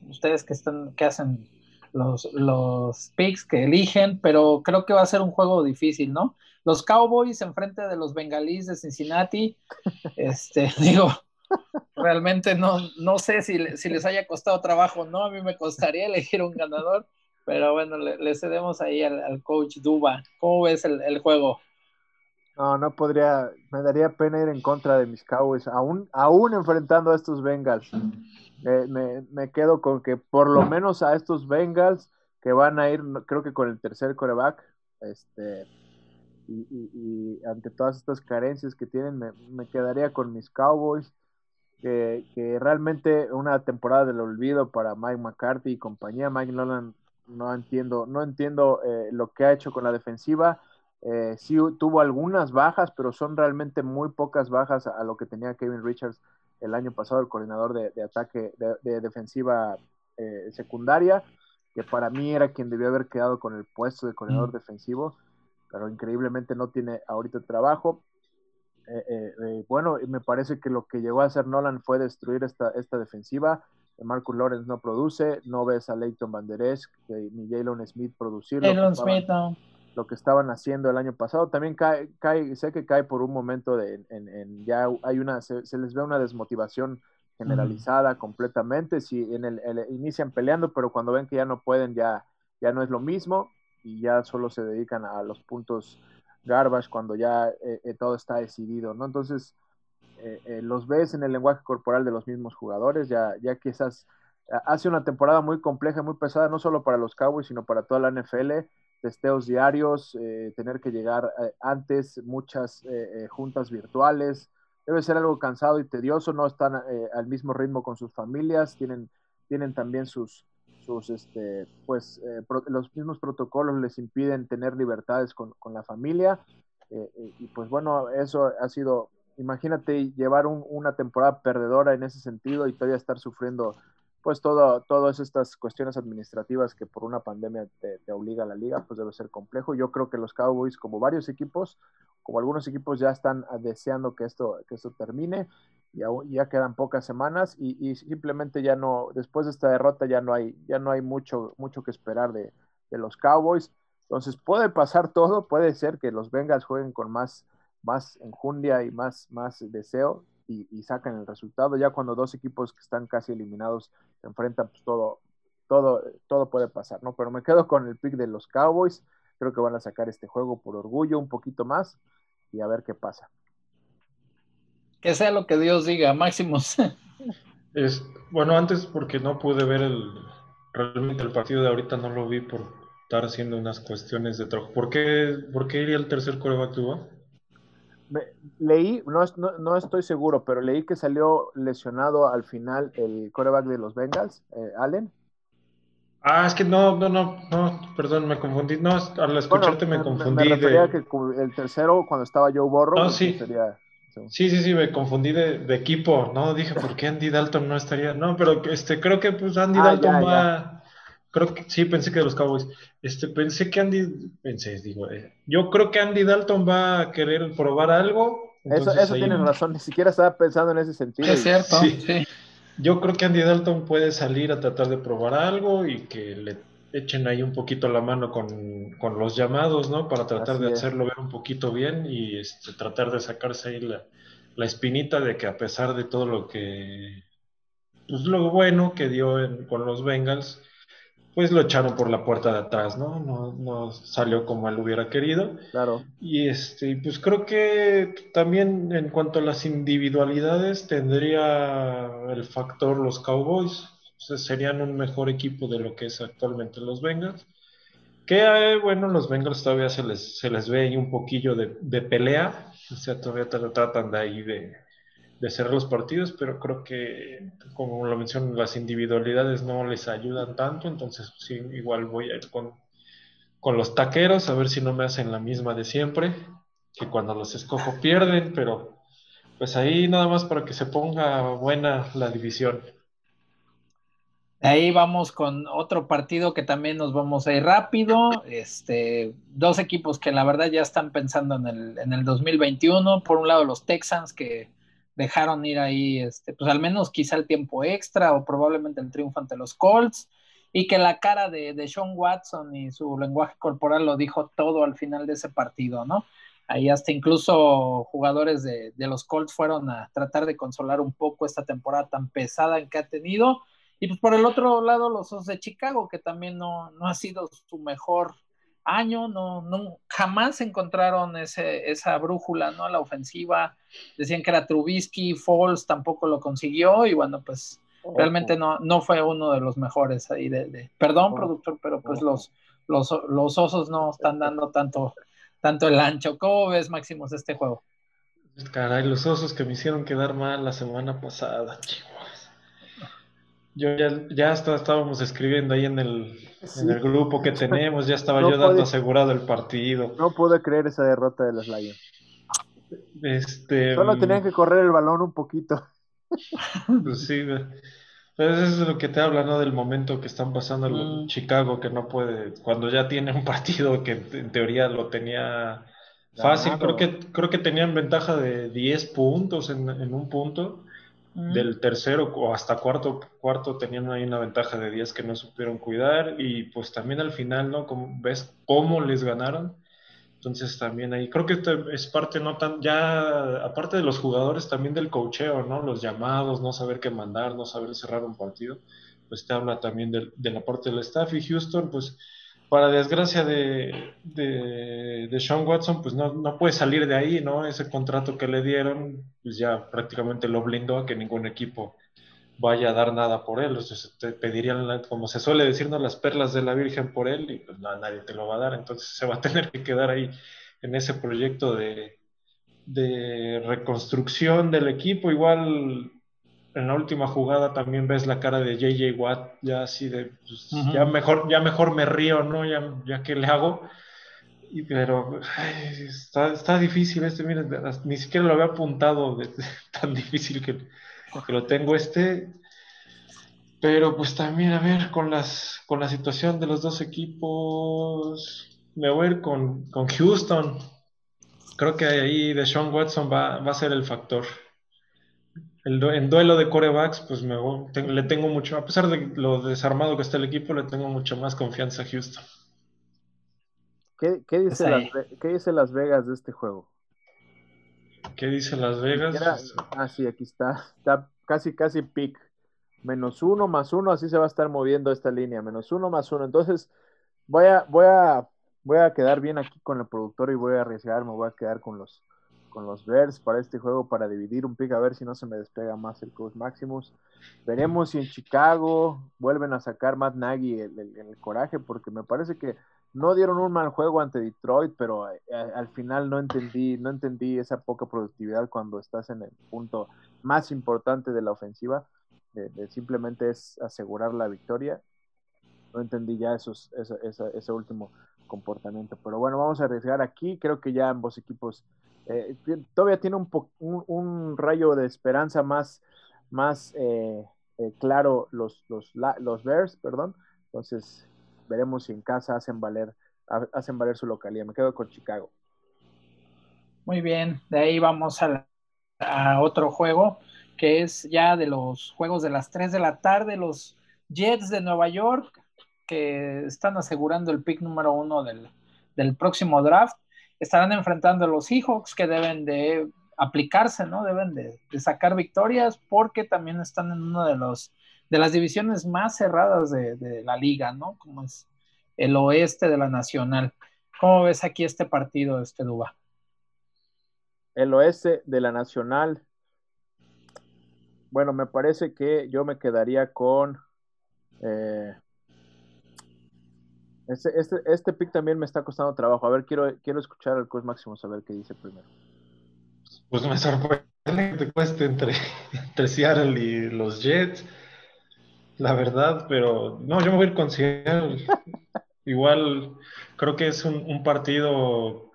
ustedes que están, que hacen los, los picks que eligen, pero creo que va a ser un juego difícil, ¿no? los Cowboys enfrente de los Bengalíes de Cincinnati, *laughs* este, *laughs* digo, realmente no, no sé si, si les haya costado trabajo, ¿no? A mí me costaría *laughs* elegir un ganador, pero bueno, le, cedemos ahí al, coach Duba. ¿Cómo ves el, juego? No, no podría, me daría pena ir en contra de mis Cowboys, aún, aún enfrentando a estos Bengals. me, me, quedo con que por lo menos a estos Bengals que van a ir, creo que con el tercer coreback, este, y, ante todas estas carencias que tienen, me, quedaría con mis Cowboys, que, realmente una temporada del olvido para Mike McCarthy y compañía. Mike Nolan no entiendo, no entiendo eh, lo que ha hecho con la defensiva. Eh, sí tuvo algunas bajas, pero son realmente muy pocas bajas a, lo que tenía Kevin Richards el año pasado, el coordinador de, ataque de, defensiva eh, secundaria, que para mí era quien debió haber quedado con el puesto de coordinador mm. defensivo pero increíblemente no tiene ahorita trabajo. Eh, eh, eh, bueno, me parece que lo que llegó a hacer Nolan fue destruir esta, esta defensiva. Marcus Lawrence no produce, no ves a Leighton Van Der Esch ni Jalen Smith producir lo, que estaban haciendo el año pasado. También cae, cae sé que cae por un momento de, en, ya hay una, se, les ve una desmotivación generalizada completamente. Si en el, inician peleando, pero cuando ven que ya no pueden, ya, ya no es lo mismo y ya solo se dedican a los puntos garbage cuando ya eh, eh, todo está decidido, ¿no? Entonces, eh, los ves en el lenguaje corporal de los mismos jugadores, ya, ya quizás hace una temporada muy compleja, muy pesada, no solo para los Cowboys, sino para toda la NFL, testeos diarios, tener que llegar antes, muchas juntas virtuales, debe ser algo cansado y tedioso, no están al mismo ritmo con sus familias, tienen, tienen también sus, sus, este, pues, eh, los mismos protocolos les impiden tener libertades con, la familia. Eh, eh, y pues bueno, eso ha sido, imagínate llevar una temporada perdedora en ese sentido y todavía estar sufriendo pues todo, todas estas cuestiones administrativas que por una pandemia te, obliga a la liga, pues debe ser complejo. Yo creo que los Cowboys, como varios equipos, como algunos equipos ya están deseando que esto, que esto termine, ya, ya quedan pocas semanas y, simplemente ya no, después de esta derrota ya no hay, ya no hay mucho, mucho que esperar de, de los Cowboys. Entonces puede pasar todo, puede ser que los Bengals jueguen con más, más enjundia y más, más deseo, y, sacan el resultado. Ya cuando dos equipos que están casi eliminados se enfrentan, pues todo, todo, todo puede pasar, ¿no? Pero me quedo con el pick de los Cowboys. Creo que van a sacar este juego por orgullo un poquito más y a ver qué pasa. Que sea lo que Dios diga, Máximos. *laughs* Es, bueno, antes porque no pude ver el, realmente el partido de ahorita, no lo vi por estar haciendo unas cuestiones de trabajo. ¿Por qué, por qué iría el tercer coreback leí, no, no, estoy seguro, pero leí que salió lesionado al final el coreback de los Bengals, eh, Allen. Ah, es que no, no, no, no, perdón, me confundí. No, al escucharte me, confundí. Me refería que el tercero, cuando estaba Joe Borro, no, sí. sí. sí, sí, me confundí de, equipo. No, dije, ¿por qué Andy Dalton no estaría? No, pero este, creo que pues Andy ah, Dalton va. Creo que sí, pensé que de los Cowboys. Este, pensé que Andy, pensé, digo, eh, yo creo que Andy Dalton va a querer probar algo. Eso, eso tienes razón, ni siquiera estaba pensando en ese sentido. Es cierto, sí. Yo creo que Andy Dalton puede salir a tratar de probar algo y que le echen ahí un poquito la mano con, los llamados, ¿no? Para tratar de hacerlo ver un poquito bien y este, tratar de sacarse ahí la, la, espinita de que a pesar de todo lo que, pues lo bueno que dio con los Bengals, pues lo echaron por la puerta de atrás, ¿no? No, no salió como él hubiera querido. Claro. Y este, pues creo que también en cuanto a las individualidades tendría el factor los Cowboys. serían un mejor equipo de lo que es actualmente los Bengals. Que eh, bueno, los Bengals todavía se les, se les ve ahí un poquillo de, de pelea. O sea, todavía tratan de ahí de, de cerrar los partidos, pero creo que, como lo menciono, las individualidades no les ayudan tanto, entonces sí, igual voy a ir con, con los taqueros, a ver si no me hacen la misma de siempre, que cuando los escojo pierden, pero pues ahí nada más para que se ponga buena la división. Ahí vamos con otro partido que también nos vamos a ir rápido. Este, dos equipos que la verdad ya están pensando en el, en el 2021. Por un lado los Texans que dejaron ir ahí, este, pues al menos quizá el tiempo extra o probablemente el triunfo ante los Colts, y que la cara de, de Sean Watson y su lenguaje corporal lo dijo todo al final de ese partido, ¿no? Ahí hasta incluso jugadores de, de, los Colts fueron a tratar de consolar un poco esta temporada tan pesada que ha tenido. Y pues por el otro lado, los Osos de Chicago, que también no, no ha sido su mejor año, no, no, jamás encontraron ese, esa brújula, ¿no? La ofensiva, decían que era Trubisky, Falls tampoco lo consiguió, y bueno, pues realmente no, no fue uno de los mejores ahí de, perdón, productor, pero pues los, los, los, osos no están dando tanto, tanto el ancho. ¿Cómo ves, Máximos, este juego? Caray, los osos que me hicieron quedar mal la semana pasada, chicos. Yo ya, ya estábamos escribiendo ahí en el, en el grupo que *laughs* tenemos, ya estaba yo dando asegurado el partido. No pude creer esa derrota de los Lions. Este, Solo tenían que correr el balón un poquito. *laughs* Pues sí, pero eso es lo que te habla, ¿no? Del momento que están pasando en mm. Chicago, que no puede, cuando ya tiene un *laughs* partido que en teoría lo tenía fácil, creo que, creo que tenían ventaja de 10 puntos en, en un punto del tercero o hasta cuarto, cuarto tenían ahí una ventaja de 10 que no supieron cuidar y pues también al final, ¿no? Como, ¿Ves cómo les ganaron? Entonces también ahí, creo que es parte no tan, ya aparte de los jugadores, también del cocheo, ¿no? Los llamados, no saber qué mandar, no saber cerrar un partido, pues te habla también de, de la parte del staff y Houston, pues para desgracia de, de, Sean Watson, pues no, no, puede salir de ahí, ¿no? Ese contrato que le dieron, pues ya prácticamente lo blindó a que ningún equipo vaya a dar nada por él. O sea, te pedirían, como se suele decirnos, las perlas de la Virgen por él y pues nadie te lo va a dar. Entonces se va a tener que quedar ahí en ese proyecto de, de reconstrucción del equipo. Igual en la última jugada también ves la cara de JJ Watt, ya así de, pues, ya, mejor, ya mejor me río, ¿no? Ya, ya que le hago. Y, pero está, está, difícil este, miren, ni siquiera lo había apuntado, de, *laughs* tan difícil que, que, lo tengo este. Pero pues también, a ver, con, las, con la situación de los dos equipos, me voy a ir con, con Houston. Creo que ahí de Sean Watson va, va a ser el factor en duelo de corebacks, pues me, le tengo mucho, a pesar de lo desarmado que está el equipo, le tengo mucho más confianza a Houston. ¿Qué, dice, las, ¿qué dice Las Vegas de este juego? ¿Qué dice Las Vegas? ah, sí, aquí está. Está casi, casi pick. Menos uno, más uno, así se va a estar moviendo esta línea. Menos uno, más uno. Entonces, voy a, voy a, voy a quedar bien aquí con el productor y voy a arriesgar, me voy a quedar con los, con los Bears para este juego para dividir un pick a ver si no se me despega más el Coach Maximus. Veremos si en Chicago vuelven a sacar Matt Nagy el, coraje porque me parece que no dieron un mal juego ante Detroit, pero eh, al final no entendí, no entendí esa poca productividad cuando estás en el punto más importante de la ofensiva. simplemente es asegurar la victoria. No entendí ya esos, ese último comportamiento. Pero bueno, vamos a arriesgar aquí. Creo que ya ambos equipos eh, todavía tiene un, un, rayo de esperanza más, eh, eh, claro los, los, Bears, perdón. Entonces, veremos si en casa hacen valer, hacen valer su localidad. Me quedo con Chicago. Muy bien, de ahí vamos a, a otro juego que es ya de los juegos de las 3 de la tarde, los Jets de Nueva York que están asegurando el pick número uno del próximo draft. Estarán enfrentando a los Seahawks que deben de aplicarse, ¿no? Deben de, sacar victorias porque también están en una de los de las divisiones más cerradas de, la liga, ¿no? Como es el oeste de la nacional. ¿Cómo ves aquí este partido, este Duba? El oeste de la nacional. Bueno, me parece que yo me quedaría con eh, este, este, este pick también me está costando trabajo. A ver, quiero, quiero escuchar al coach Máximo saber qué dice primero. Pues me sorprende que te cueste entre, *laughs* entre Seattle y los Jets, la verdad, pero no, yo me voy a ir con Seattle. *laughs* Igual creo que es un, partido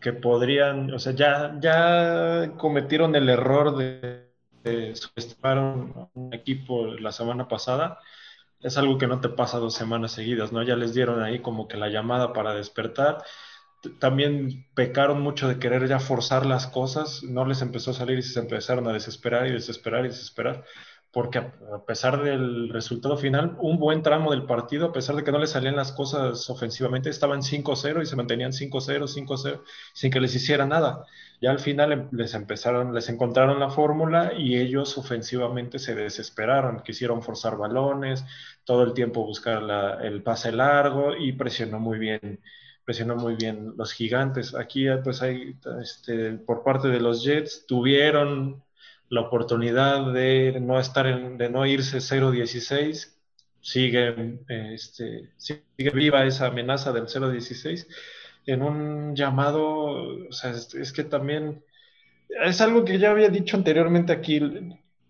que podrían, o sea, ya, ya cometieron el error de, de subestimar un equipo la semana pasada es algo que no te pasa dos semanas seguidas, ¿no? Ya les dieron ahí como que la llamada para despertar. También pecaron mucho de querer ya forzar las cosas, no les empezó a salir y se empezaron a desesperar y desesperar y desesperar, porque a pesar del resultado final, un buen tramo del partido, a pesar de que no les salían las cosas ofensivamente, estaban 5-0 y se mantenían 5-0, 5-0, sin que les hiciera nada. Ya al final em, les empezaron, les encontraron la fórmula y ellos ofensivamente se desesperaron, quisieron forzar balones, todo el tiempo buscar el pase largo y presionó muy bien, presionó muy bien los gigantes. Aquí pues hay, este, por parte de los Jets, tuvieron la oportunidad de no estar en, de no irse 0-16, sigue, este, sigue viva esa amenaza del 0-16 en un llamado, sea, es, que también es algo que ya había dicho anteriormente aquí.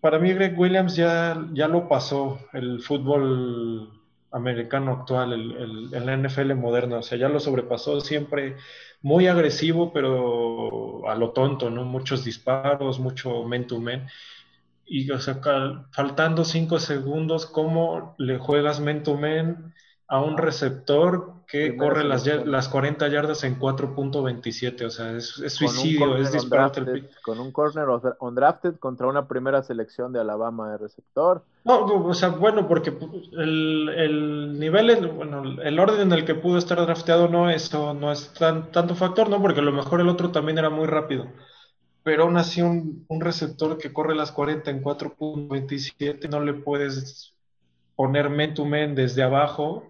Para mí Greg Williams ya, ya lo pasó el fútbol americano actual, el, el, NFL moderno, o sea, ya lo sobrepasó siempre muy agresivo, pero a lo tonto, ¿no? Muchos disparos, mucho men to men. Y, o sea, faltando cinco segundos, ¿cómo le juegas men to men a un receptor que corre las, las 40 yardas en 4.27, o sea, es, suicidio, es disparate Con un corner undrafted contra una primera selección de Alabama de receptor. No, o sea, bueno, porque el, el nivel, bueno, el orden en el que pudo estar drafteado no, eso no es tan, tanto factor, ¿no? Porque a lo mejor el otro también era muy rápido. Pero aún así un, un receptor que corre las 40 en 4.27 no le puedes poner men to men desde abajo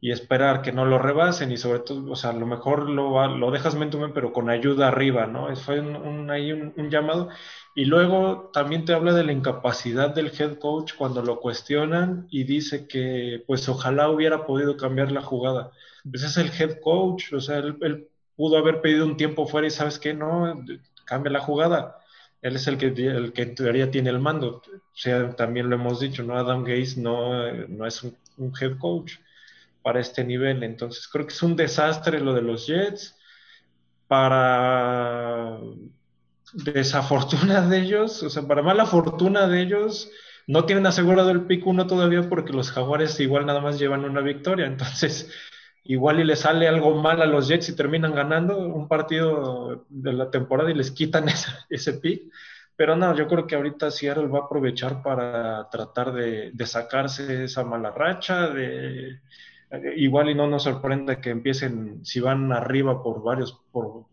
y esperar que no lo rebasen y sobre todo, o sea, a lo mejor lo, lo dejas mentumen pero con ayuda arriba, ¿no? Fue un, ahí un, llamado. Y luego también te habla de la incapacidad del head coach cuando lo cuestionan y dice que pues ojalá hubiera podido cambiar la jugada. Pues es el head coach, o sea, él, pudo haber pedido un tiempo fuera y sabes que no, cambia la jugada. Él es el que, el que en teoría tiene el mando. O sea, también lo hemos dicho, ¿no? Adam Gates no, no es un head coach para este nivel. Entonces creo que es un desastre lo de los Jets. Para desafortuna de ellos, o sea, para mala fortuna de ellos, no tienen asegurado el pick 1 todavía porque los Jaguares igual nada más llevan una victoria. Entonces, igual y les sale algo mal a los Jets y terminan ganando un partido de la temporada y les quitan *laughs* ese, pick. Pero no, yo creo que ahorita Seattle va a aprovechar para tratar de, de sacarse esa mala racha, de, igual y no nos sorprende que empiecen, si van arriba por varios, por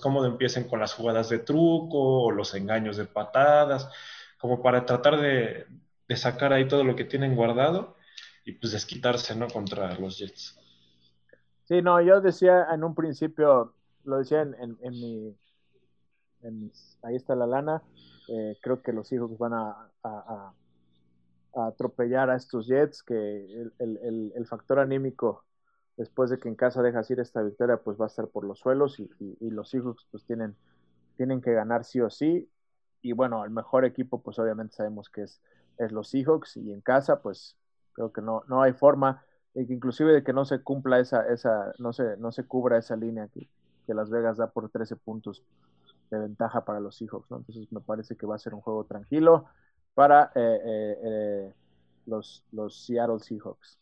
cómo empiecen con las jugadas de truco o los engaños de patadas, como para tratar de, sacar ahí todo lo que tienen guardado y pues desquitarse, ¿no? Contra los Jets. Sí, no, yo decía en un principio, lo decía en, mi, ahí está la lana, eh, creo que los hijos van a atropellar a estos Jets, que el, factor anímico después de que en casa dejas ir esta victoria, pues va a ser por los suelos y, los Seahawks pues tienen, tienen que ganar sí o sí. Y bueno, el mejor equipo pues obviamente sabemos que es, es los Seahawks y en casa pues creo que no, no hay forma, inclusive de que no se cumpla esa, esa no, se, no se cubra esa línea que, que Las Vegas da por 13 puntos de ventaja para los Seahawks, ¿no? Entonces me parece que va a ser un juego tranquilo para eh, eh, eh, los, los Seattle Seahawks.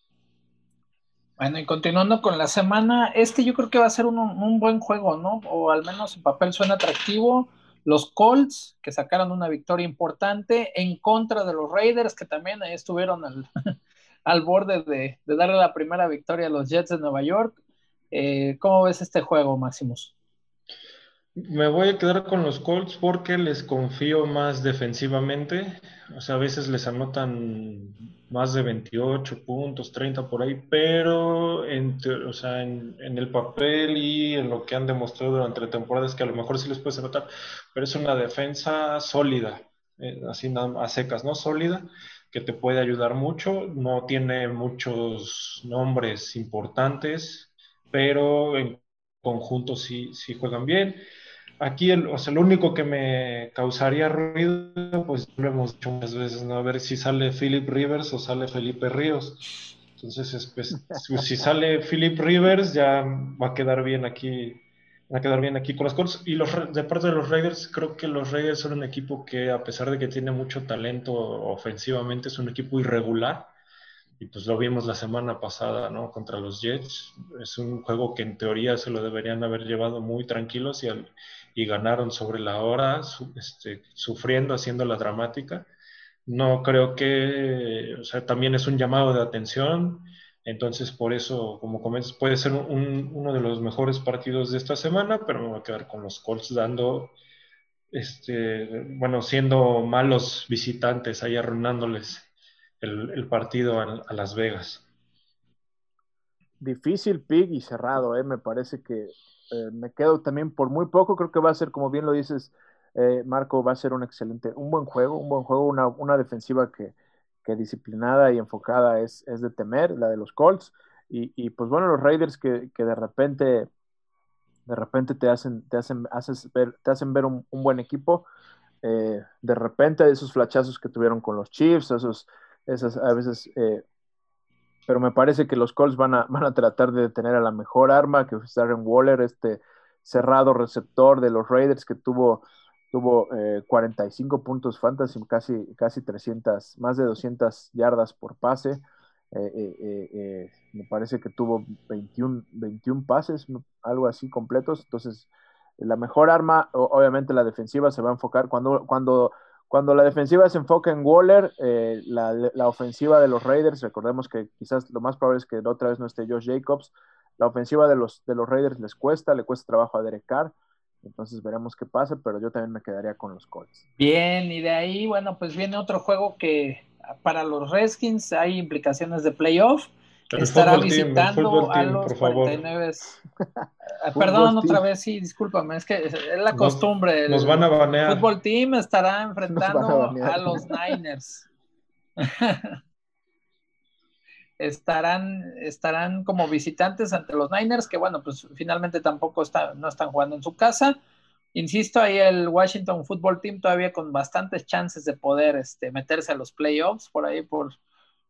Bueno, y continuando con la semana, este yo creo que va a ser un, buen juego, ¿no? O al menos en papel suena atractivo. Los Colts, que sacaron una victoria importante en contra de los Raiders, que también estuvieron al, *laughs* al borde de, darle la primera victoria a los Jets de Nueva York. ¿Cómo ves este juego, Máximos? Me voy a quedar con los Colts porque les confío más defensivamente. O sea, a veces les anotan más de 28 puntos, 30 por ahí, pero en, el papel y en lo que han demostrado durante la temporada es que a lo mejor sí les puede anotar, pero es una defensa sólida, eh, así a secas, ¿no? Sólida, que te puede ayudar mucho. No tiene muchos nombres importantes, pero en conjunto sí, sí juegan bien. Aquí, el, o sea, lo único que me causaría ruido, pues lo hemos dicho muchas veces, ¿no? A ver si sale Philip Rivers o sale Felipe Ríos. Entonces, pues, si sale Philip Rivers, ya va a quedar bien aquí, va a quedar bien aquí con los Colts. Y los, de parte de los Raiders, creo que los Raiders son un equipo que, a pesar de que tiene mucho talento ofensivamente, es un equipo irregular. Y pues lo vimos la semana pasada, ¿no? Contra los Jets. Es un juego que en teoría se lo deberían haber llevado muy tranquilos y al, y ganaron sobre la hora, este, sufriendo, haciendo la dramática. No creo que, o sea, también es un llamado de atención, entonces por eso, como comentas, puede ser uno de los mejores partidos de esta semana, pero me voy a quedar con los Colts dando, este, bueno, siendo malos visitantes, ahí arruinándoles el, partido a, Las Vegas. Difícil pig y cerrado, ¿eh? me parece que eh, me quedo también por muy poco, creo que va a ser, como bien lo dices, eh, Marco, va a ser un excelente, un buen juego, un buen juego, una, una defensiva que, que, disciplinada y enfocada es, es, de temer, la de los Colts, y, y pues bueno, los Raiders que, que, de repente de repente te hacen, te hacen, haces ver, te hacen ver un, un buen equipo, eh, de repente esos flachazos que tuvieron con los Chiefs, esos, esas a veces pero me parece que los Colts van a, *laughs* van a tratar de detener a la mejor arma, que es Darren Waller, este cerrado receptor de los Raiders que tuvo, tuvo 45 eh, puntos fantasy, casi, casi 300, más de 200 yardas por pase. Eh, eh, me parece que tuvo 21, 21 pases, algo así completos. Entonces, la mejor arma, obviamente la defensiva se va a enfocar cuando, cuando cuando la defensiva se enfoca en Waller, eh, la, ofensiva de los Raiders, recordemos que quizás lo más probable es que otra vez no esté Josh Jacobs, la ofensiva de los, de los Raiders les cuesta, le cuesta trabajo a Derek Carr, entonces veremos qué pasa, pero yo también me quedaría con los Colts. Bien, y de ahí, bueno, pues viene otro juego que para los Redskins hay implicaciones de playoff estará visitando a los 49. *laughs* Ah, perdón, otra vez, sí, discúlpame, es que es la costumbre. Nos, van a banear. El fútbol team estará enfrentando *laughs* a, los Niners. *laughs* estarán, estarán como visitantes ante los Niners, que bueno, pues finalmente tampoco está, no están jugando en su casa. Insisto, ahí el Washington Football Team todavía con bastantes chances de poder este, meterse a los playoffs, por ahí por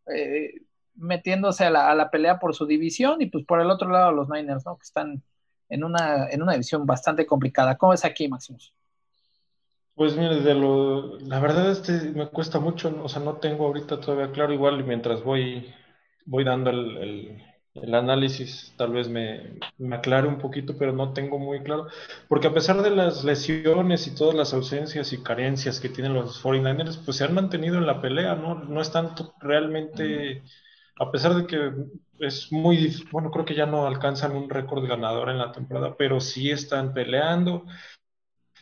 eh, metiéndose a la, pelea por su división y pues por el otro lado los Niners, ¿no? Que están en una, en una división bastante complicada. ¿Cómo es aquí, Maximus? Pues mire, de lo, la verdad este me cuesta mucho, o sea, no tengo ahorita todavía claro, igual mientras voy, voy dando el, análisis, tal vez me, me, aclare un poquito, pero no tengo muy claro, porque a pesar de las lesiones y todas las ausencias y carencias que tienen los 49ers, pues se han mantenido en la pelea, ¿no? No están realmente a pesar de que es muy bueno, creo que ya no alcanzan un récord ganador en la temporada, pero sí están peleando,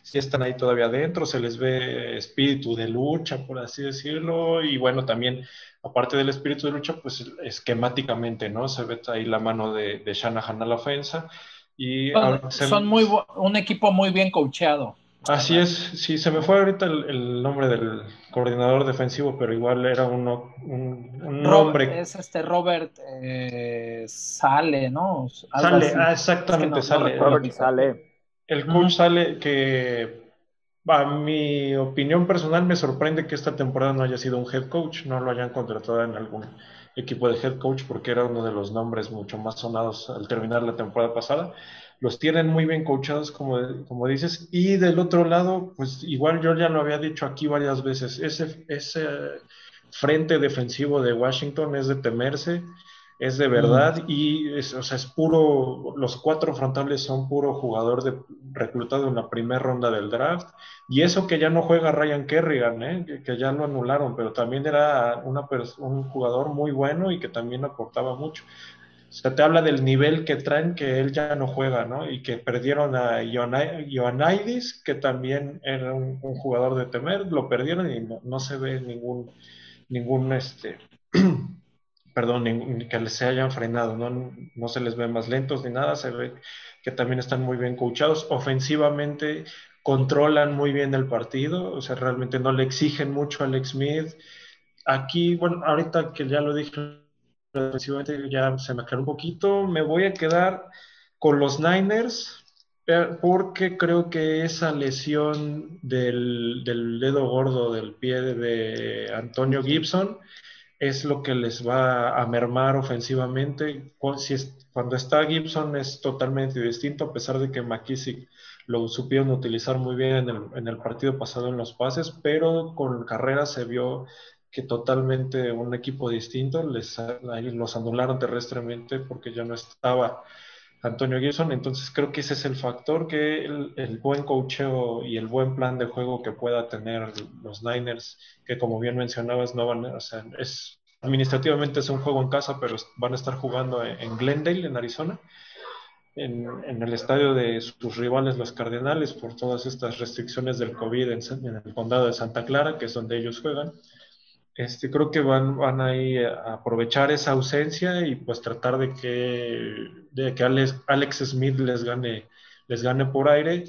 sí están ahí todavía adentro, se les ve espíritu de lucha, por así decirlo, y bueno, también, aparte del espíritu de lucha, pues esquemáticamente, ¿no? Se ve ahí la mano de, de Shanahan a la ofensa. Y son, muy un equipo muy bien coacheado. Así es, sí, se me fue ahorita el, nombre del coordinador defensivo, pero igual era uno, un, nombre. Es este Robert eh, Sale, ¿no? sale, ah, exactamente, Sale. Robert Sale. El coach Sale que, a mi opinión personal, me sorprende que esta temporada no haya sido un head coach, no lo hayan contratado en algún equipo de head coach, porque era uno de los nombres mucho más sonados al terminar la temporada pasada los tienen muy bien coachados, como, como dices, y del otro lado, pues igual yo ya lo había dicho aquí varias veces, ese, ese frente defensivo de Washington es de temerse, es de verdad y es, o sea, es puro, los cuatro frontales son puro jugador de, reclutado en la primera ronda del draft y eso que ya no juega Ryan Kerrigan, ¿eh? que, ya lo anularon, pero también era una, un jugador muy bueno y que también aportaba mucho. O sea, te habla del nivel que traen que él ya no juega, ¿no? Y que perdieron a Ioannidis, que también era un, jugador de temer, lo perdieron y no, se ve ningún, ningún, este, *clears throat* perdón, ni, que se hayan frenado, ¿no? no se les ve más lentos ni nada, se ve que también están muy bien coachados. Ofensivamente controlan muy bien el partido, o sea, realmente no le exigen mucho a Alex Smith. Aquí, bueno, ahorita que ya lo dije, ofensivamente ya se me aclaró un poquito, me voy a quedar con los Niners eh, porque creo que esa lesión del, del dedo gordo del pie de Antonio Gibson es lo que les va a mermar ofensivamente. cuando está Gibson es totalmente distinto, a pesar de que McKissick lo supieron utilizar muy bien en el, partido pasado en los pases, pero con carrera se vio que totalmente un equipo distinto, les, los anularon terrestremente porque ya no estaba Antonio Gibson, entonces creo que ese es el factor que el, buen cocheo y el buen plan de juego que pueda tener los Niners, que como bien mencionabas, no van, o sea, es administrativamente es un juego en casa, pero van a estar jugando en, Glendale, en Arizona, en, el estadio de sus rivales, los Cardenales, por todas estas restricciones del COVID en el condado de Santa Clara, que es donde ellos juegan. Este, creo que van, van a, a aprovechar esa ausencia y pues tratar de que, de que Alex, Alex Smith les gane, les gane por aire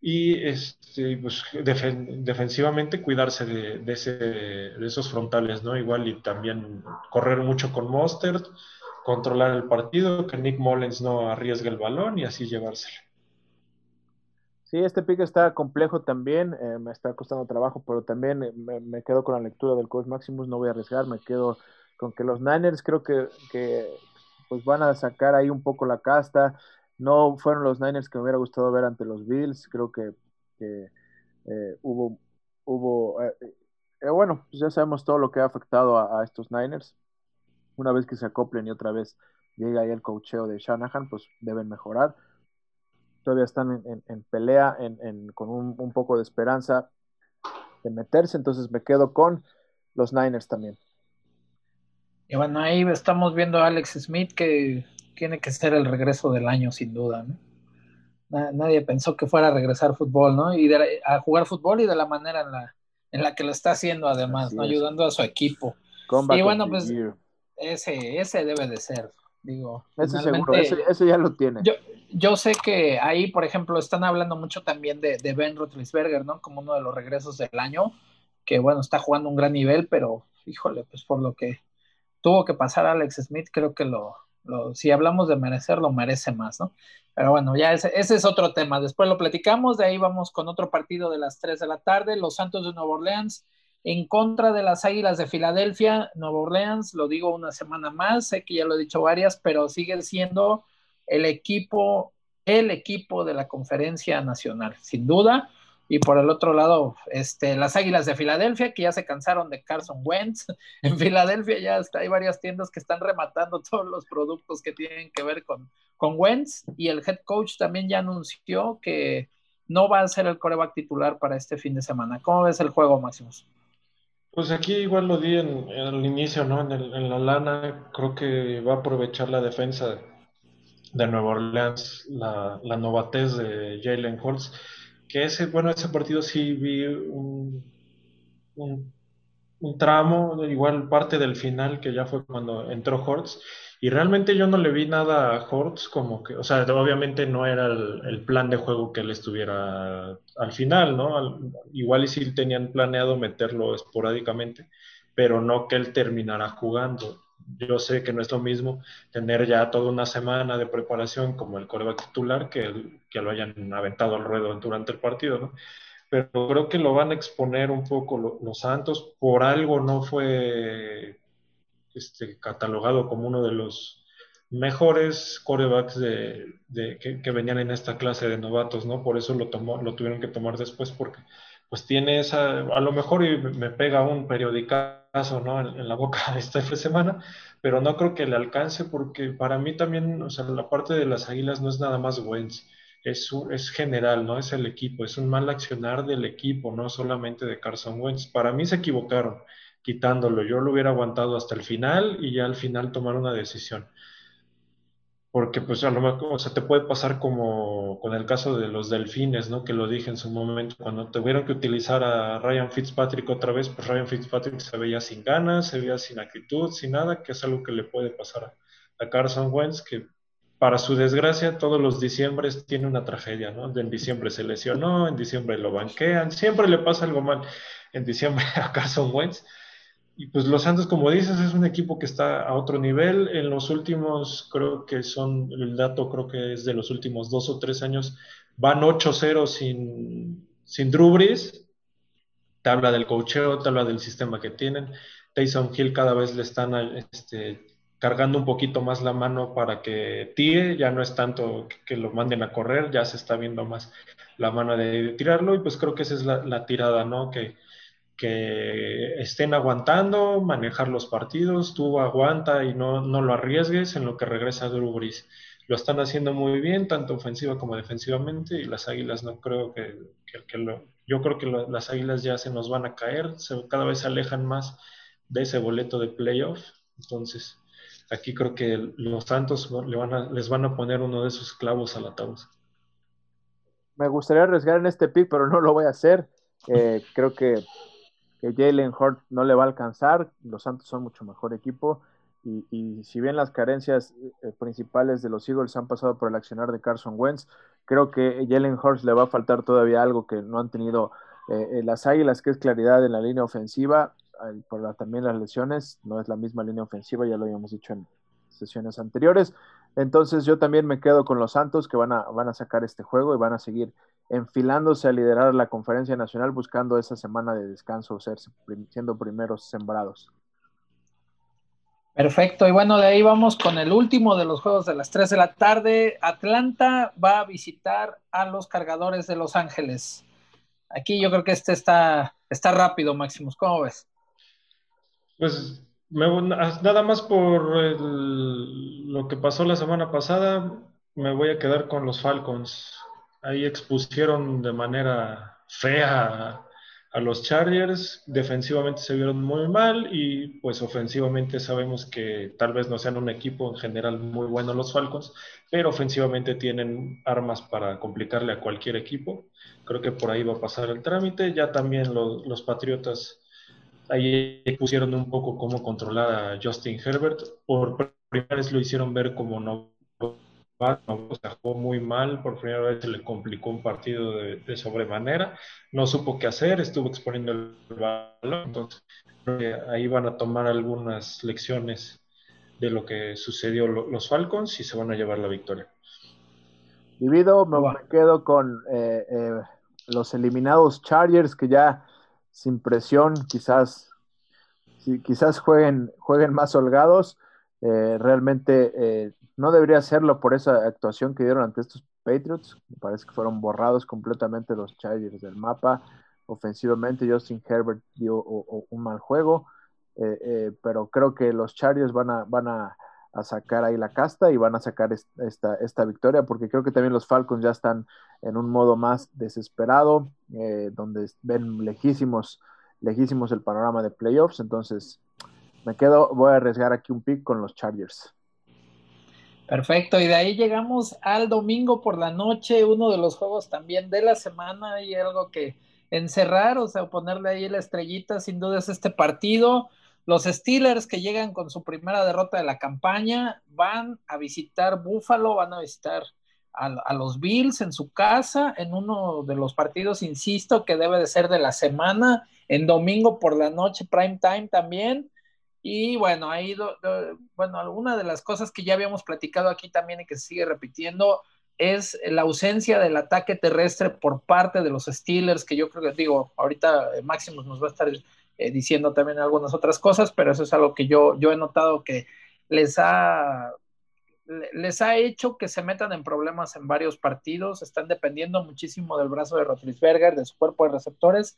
y este, pues, defensivamente cuidarse de, de, esos frontales, ¿no? Igual y también correr mucho con Monster, controlar el partido, que Nick Mullens no arriesgue el balón y así llevárselo. Sí, este pick está complejo también, eh, me está costando trabajo, pero también eh, me, quedo con la lectura del coach Maximus, no voy a arriesgar, me quedo con que los Niners creo que, que pues van a sacar ahí un poco la casta, no fueron los Niners que me hubiera gustado ver ante los Bills, creo que, eh, hubo, hubo bueno, pues ya sabemos todo lo que ha afectado a, a, estos Niners, una vez que se acoplen y otra vez llega ahí el cocheo de Shanahan, pues deben mejorar todavía están en, pelea, con un, poco de esperanza de meterse, entonces me quedo con los Niners también. Y bueno, ahí estamos viendo a Alex Smith que tiene que ser el regreso del año sin duda, ¿no? Nadie pensó que fuera a regresar fútbol, ¿no? Y a jugar fútbol y de la manera en la, en la que lo está haciendo además, ¿no? Ayudando a su equipo. y bueno, pues ese, ese debe de ser. Digo, ese seguro, ese, ya lo tiene. Yo, yo sé que ahí, por ejemplo, están hablando mucho también de, Ben Roethlisberger, ¿no? Como uno de los regresos del año, que bueno, está jugando un gran nivel, pero híjole, pues por lo que tuvo que pasar Alex Smith, creo que lo, si hablamos de merecer, lo merece más, ¿no? Pero bueno, ya ese, ese, es otro tema. Después lo platicamos, de ahí vamos con otro partido de las 3 de la tarde, los Santos de Nueva Orleans en contra de las Águilas de Filadelfia, Nueva Orleans, lo digo una semana más, sé que ya lo he dicho varias, pero sigue siendo el equipo, el equipo de la conferencia nacional, sin duda. Y por el otro lado, este, las Águilas de Filadelfia, que ya se cansaron de Carson Wentz. *laughs* En Filadelfia ya está, hay varias tiendas que están rematando todos los productos que tienen que ver con, con Wentz. Y el head coach también ya anunció que no va a ser el coreback titular para este fin de semana. ¿Cómo ves el juego, Máximos? Pues aquí igual lo di en, el inicio, ¿no? En, la lana, creo que va a aprovechar la defensa de Nueva Orleans, la, la novatez de Jalen Hurts, que ese, bueno, ese partido sí vi un, un, tramo, igual parte del final, que ya fue cuando entró Hurts, y realmente yo no le vi nada a Hortz como que, o sea, obviamente no era el, plan de juego que él estuviera al final, ¿no? igual y sí tenían planeado meterlo esporádicamente, pero no que él terminara jugando. Yo sé que no es lo mismo tener ya toda una semana de preparación como el coreback titular que, que lo hayan aventado al ruedo durante el partido, ¿no? Pero creo que lo van a exponer un poco los Santos. Por algo no fue este, catalogado como uno de los mejores corebacks de, que, venían en esta clase de novatos, ¿no? Por eso lo, tomó, lo tuvieron que tomar después, porque pues tiene esa, a lo mejor me pega un periodicazo ¿no? En, la boca *laughs* esta semana, pero no creo que le alcance porque para mí también, o sea, la parte de las Águilas no es nada más Wentz, es, es general, ¿no? Es el equipo, es un mal accionar del equipo, no solamente de Carson Wentz. Para mí se equivocaron quitándolo, yo lo hubiera aguantado hasta el final y ya al final tomar una decisión porque pues a lo mejor, o sea, te puede pasar como con el caso de los delfines, ¿no? Que lo dije en su momento, cuando tuvieron que utilizar a Ryan Fitzpatrick otra vez, pues Ryan Fitzpatrick se veía sin ganas, se veía sin actitud, sin nada, que es algo que le puede pasar a, Carson Wentz, que para su desgracia todos los diciembres tiene una tragedia, ¿no? En diciembre se lesionó, en diciembre lo banquean, siempre le pasa algo mal en diciembre *laughs* a Carson Wentz. Y pues los Santos, como dices, es un equipo que está a otro nivel. En los últimos, creo que son, el dato creo que es de los últimos dos o tres años, van 8-0 sin, sin. Te habla del cocheo, te habla del sistema que tienen. Taysom Hill cada vez le están este, cargando un poquito más la mano para que tire, ya no es tanto que, lo manden a correr, ya se está viendo más la mano de, tirarlo y pues creo que esa es la, la tirada, ¿no? Que, que estén aguantando, manejar los partidos, tú aguanta y no, no lo arriesgues en lo que regresa Drew Brees. Lo están haciendo muy bien, tanto ofensiva como defensivamente, y las Águilas no creo que, que, lo, yo creo que las Águilas ya se nos van a caer, cada vez se alejan más de ese boleto de playoff, entonces aquí creo que los Santos les van a poner uno de esos clavos al ataúd. Me gustaría arriesgar en este pick, pero no lo voy a hacer. Eh, creo que que Jalen Hurt no le va a alcanzar, los Santos son mucho mejor equipo y, si bien las carencias eh, principales de los Eagles han pasado por el accionar de Carson Wentz, creo que Jalen Hurts le va a faltar todavía algo que no han tenido eh, las Águilas, que es claridad en la línea ofensiva, por también las lesiones, no es la misma línea ofensiva, ya lo habíamos dicho en sesiones anteriores. Entonces yo también me quedo con los Santos que van a, van a sacar este juego y van a seguir enfilándose a liderar la conferencia nacional buscando esa semana de descanso, ser, siendo primeros sembrados. Perfecto, y bueno, de ahí vamos con el último de los juegos de las 3 de la tarde. Atlanta va a visitar a los cargadores de Los Ángeles. Aquí yo creo que este está, está rápido, Máximos. ¿Cómo ves? Pues nada más por lo que pasó la semana pasada, me voy a quedar con los Falcons ahí expusieron de manera fea a, los Chargers, defensivamente se vieron muy mal y pues ofensivamente sabemos que tal vez no sean un equipo en general muy bueno los Falcons, pero ofensivamente tienen armas para complicarle a cualquier equipo. Creo que por ahí va a pasar el trámite. Ya también los Patriotas ahí pusieron un poco cómo controlar a Justin Herbert. Por primera vez lo hicieron ver como no o sea, jugó muy mal, por primera vez se le complicó un partido de, sobremanera, no supo qué hacer, estuvo exponiendo el balón, entonces ahí van a tomar algunas lecciones de lo que sucedió los Falcons y se van a llevar la victoria. Divido, me, quedo con eh, eh, los eliminados Chargers que ya sin presión quizás, quizás jueguen, jueguen más holgados. Eh, realmente no debería hacerlo por esa actuación que dieron ante estos Patriots. Me parece que fueron borrados completamente los Chargers del mapa. Ofensivamente, Justin Herbert dio un mal juego. Eh, eh, pero creo que los Chargers van a, van a, sacar ahí la casta y van a sacar esta, esta, victoria, porque creo que también los Falcons ya están en un modo más desesperado, eh, donde ven lejísimos, lejísimos el panorama de playoffs. Entonces, me quedo, voy a arriesgar aquí un pick con los Chargers. Perfecto, y de ahí llegamos al domingo por la noche, uno de los juegos también de la semana y algo que encerrar, o sea, ponerle ahí la estrellita, sin duda es este partido. Los Steelers que llegan con su primera derrota de la campaña van a visitar Buffalo, van a visitar a, a, los Bills en su casa, en uno de los partidos, insisto, que debe de ser de la semana, en domingo por la noche, prime time también. Y bueno, ahí, bueno, alguna de las cosas que ya habíamos platicado aquí también y que se sigue repitiendo es la ausencia del ataque terrestre por parte de los Steelers, que yo creo que, digo, ahorita eh, Máximo nos va a estar eh, diciendo también algunas otras cosas, pero eso es algo que yo, yo he notado que les ha, les ha hecho que se metan en problemas en varios partidos, están dependiendo muchísimo del brazo de Rotlisberger, de su cuerpo de receptores,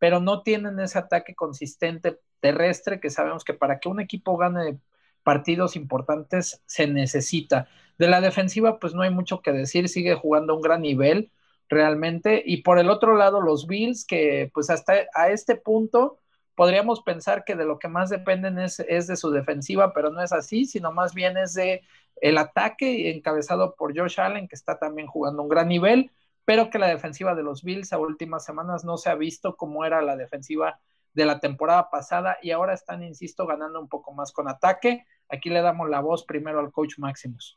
pero no tienen ese ataque consistente terrestre, que sabemos que para que un equipo gane partidos importantes se necesita. De la defensiva, pues no hay mucho que decir, sigue jugando a un gran nivel realmente. Y por el otro lado, los Bills, que pues hasta a este punto podríamos pensar que de lo que más dependen es, de su defensiva, pero no es así, sino más bien es de el ataque encabezado por Josh Allen, que está también jugando un gran nivel, pero que la defensiva de los Bills a últimas semanas no se ha visto como era la defensiva de la temporada pasada y ahora están, insisto, ganando un poco más con ataque. Aquí le damos la voz primero al coach Maximus.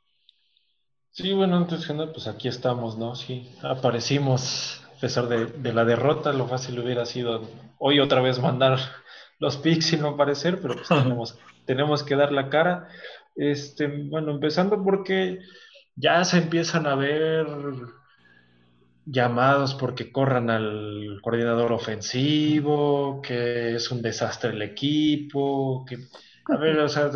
Sí, bueno, antes que nada, pues aquí estamos, ¿no? Sí, aparecimos pesar de, la derrota, lo fácil hubiera sido hoy otra vez mandar los picks y no aparecer, pero pues *laughs* tenemos, tenemos que dar la cara. Este, bueno, empezando porque ya se empiezan a ver llamados porque corran al coordinador ofensivo, que es un desastre el equipo, que a ver, o sea,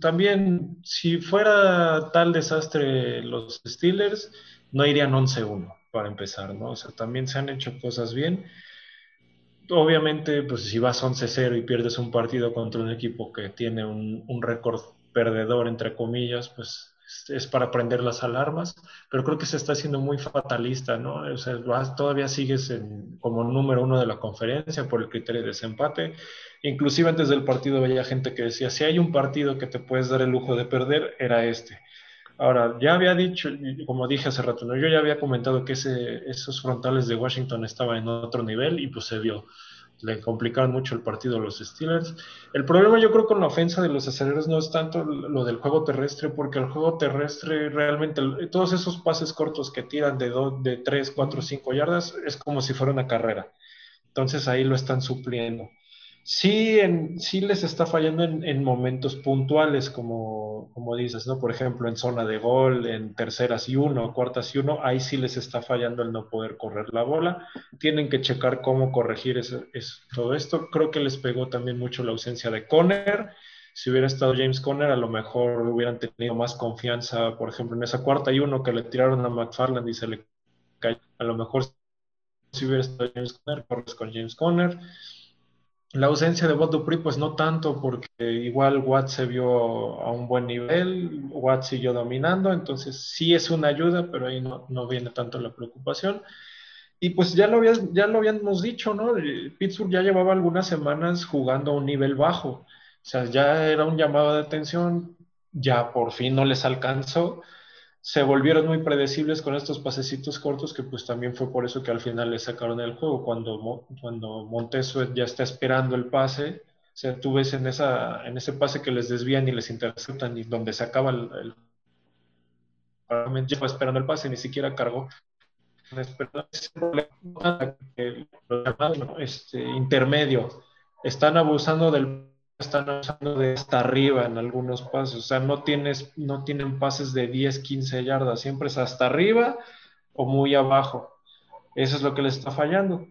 también si fuera tal desastre los Steelers, no irían 11-1 para empezar, ¿no? O sea, también se han hecho cosas bien. Obviamente, pues si vas 11-0 y pierdes un partido contra un equipo que tiene un, un récord perdedor, entre comillas, pues es para prender las alarmas, pero creo que se está haciendo muy fatalista, ¿no? O sea, todavía sigues en, como número uno de la conferencia por el criterio de desempate. Inclusive antes del partido veía gente que decía, si hay un partido que te puedes dar el lujo de perder, era este. Ahora, ya había dicho, como dije hace rato, ¿no? yo ya había comentado que ese, esos frontales de Washington estaban en otro nivel y pues se vio. Le complicaron mucho el partido a los Steelers. El problema yo creo con la ofensa de los aceleros no es tanto lo del juego terrestre, porque el juego terrestre realmente, todos esos pases cortos que tiran de, de 3, 4, 5 yardas es como si fuera una carrera. Entonces ahí lo están supliendo sí, en, sí les está fallando en, momentos puntuales, como, como, dices, ¿no? Por ejemplo, en zona de gol, en terceras y uno, cuartas y uno, ahí sí les está fallando el no poder correr la bola. Tienen que checar cómo corregir todo esto. Creo que les pegó también mucho la ausencia de Conner. Si hubiera estado James Conner, a lo mejor hubieran tenido más confianza, por ejemplo, en esa cuarta y uno que le tiraron a McFarland y se le cayó. A lo mejor si hubiera estado James Conner, corres con James Conner la ausencia de Bob Dupree, pues no tanto, porque igual Watt se vio a un buen nivel, Watt siguió dominando, entonces sí es una ayuda, pero ahí no, viene tanto la preocupación. Y pues ya lo, habías, ya lo habíamos dicho, ¿no? Eh, Pittsburgh ya llevaba algunas semanas jugando a un nivel bajo, o sea, ya era un llamado de atención, ya por fin no les alcanzó se volvieron muy predecibles con estos pasecitos cortos, que pues también fue por eso que al final le sacaron el juego. Cuando, cuando Monteso ya está esperando el pase, o sea, tú ves en, esa, en ese pase que les desvían y les interceptan y donde se acaba el, el lleva esperando el pase, ni siquiera cargó. Este, intermedio. Están abusando del están usando de hasta arriba en algunos pases, o sea, no, tienes, no tienen pases de 10, 15 yardas, siempre es hasta arriba o muy abajo. Eso es lo que les está fallando.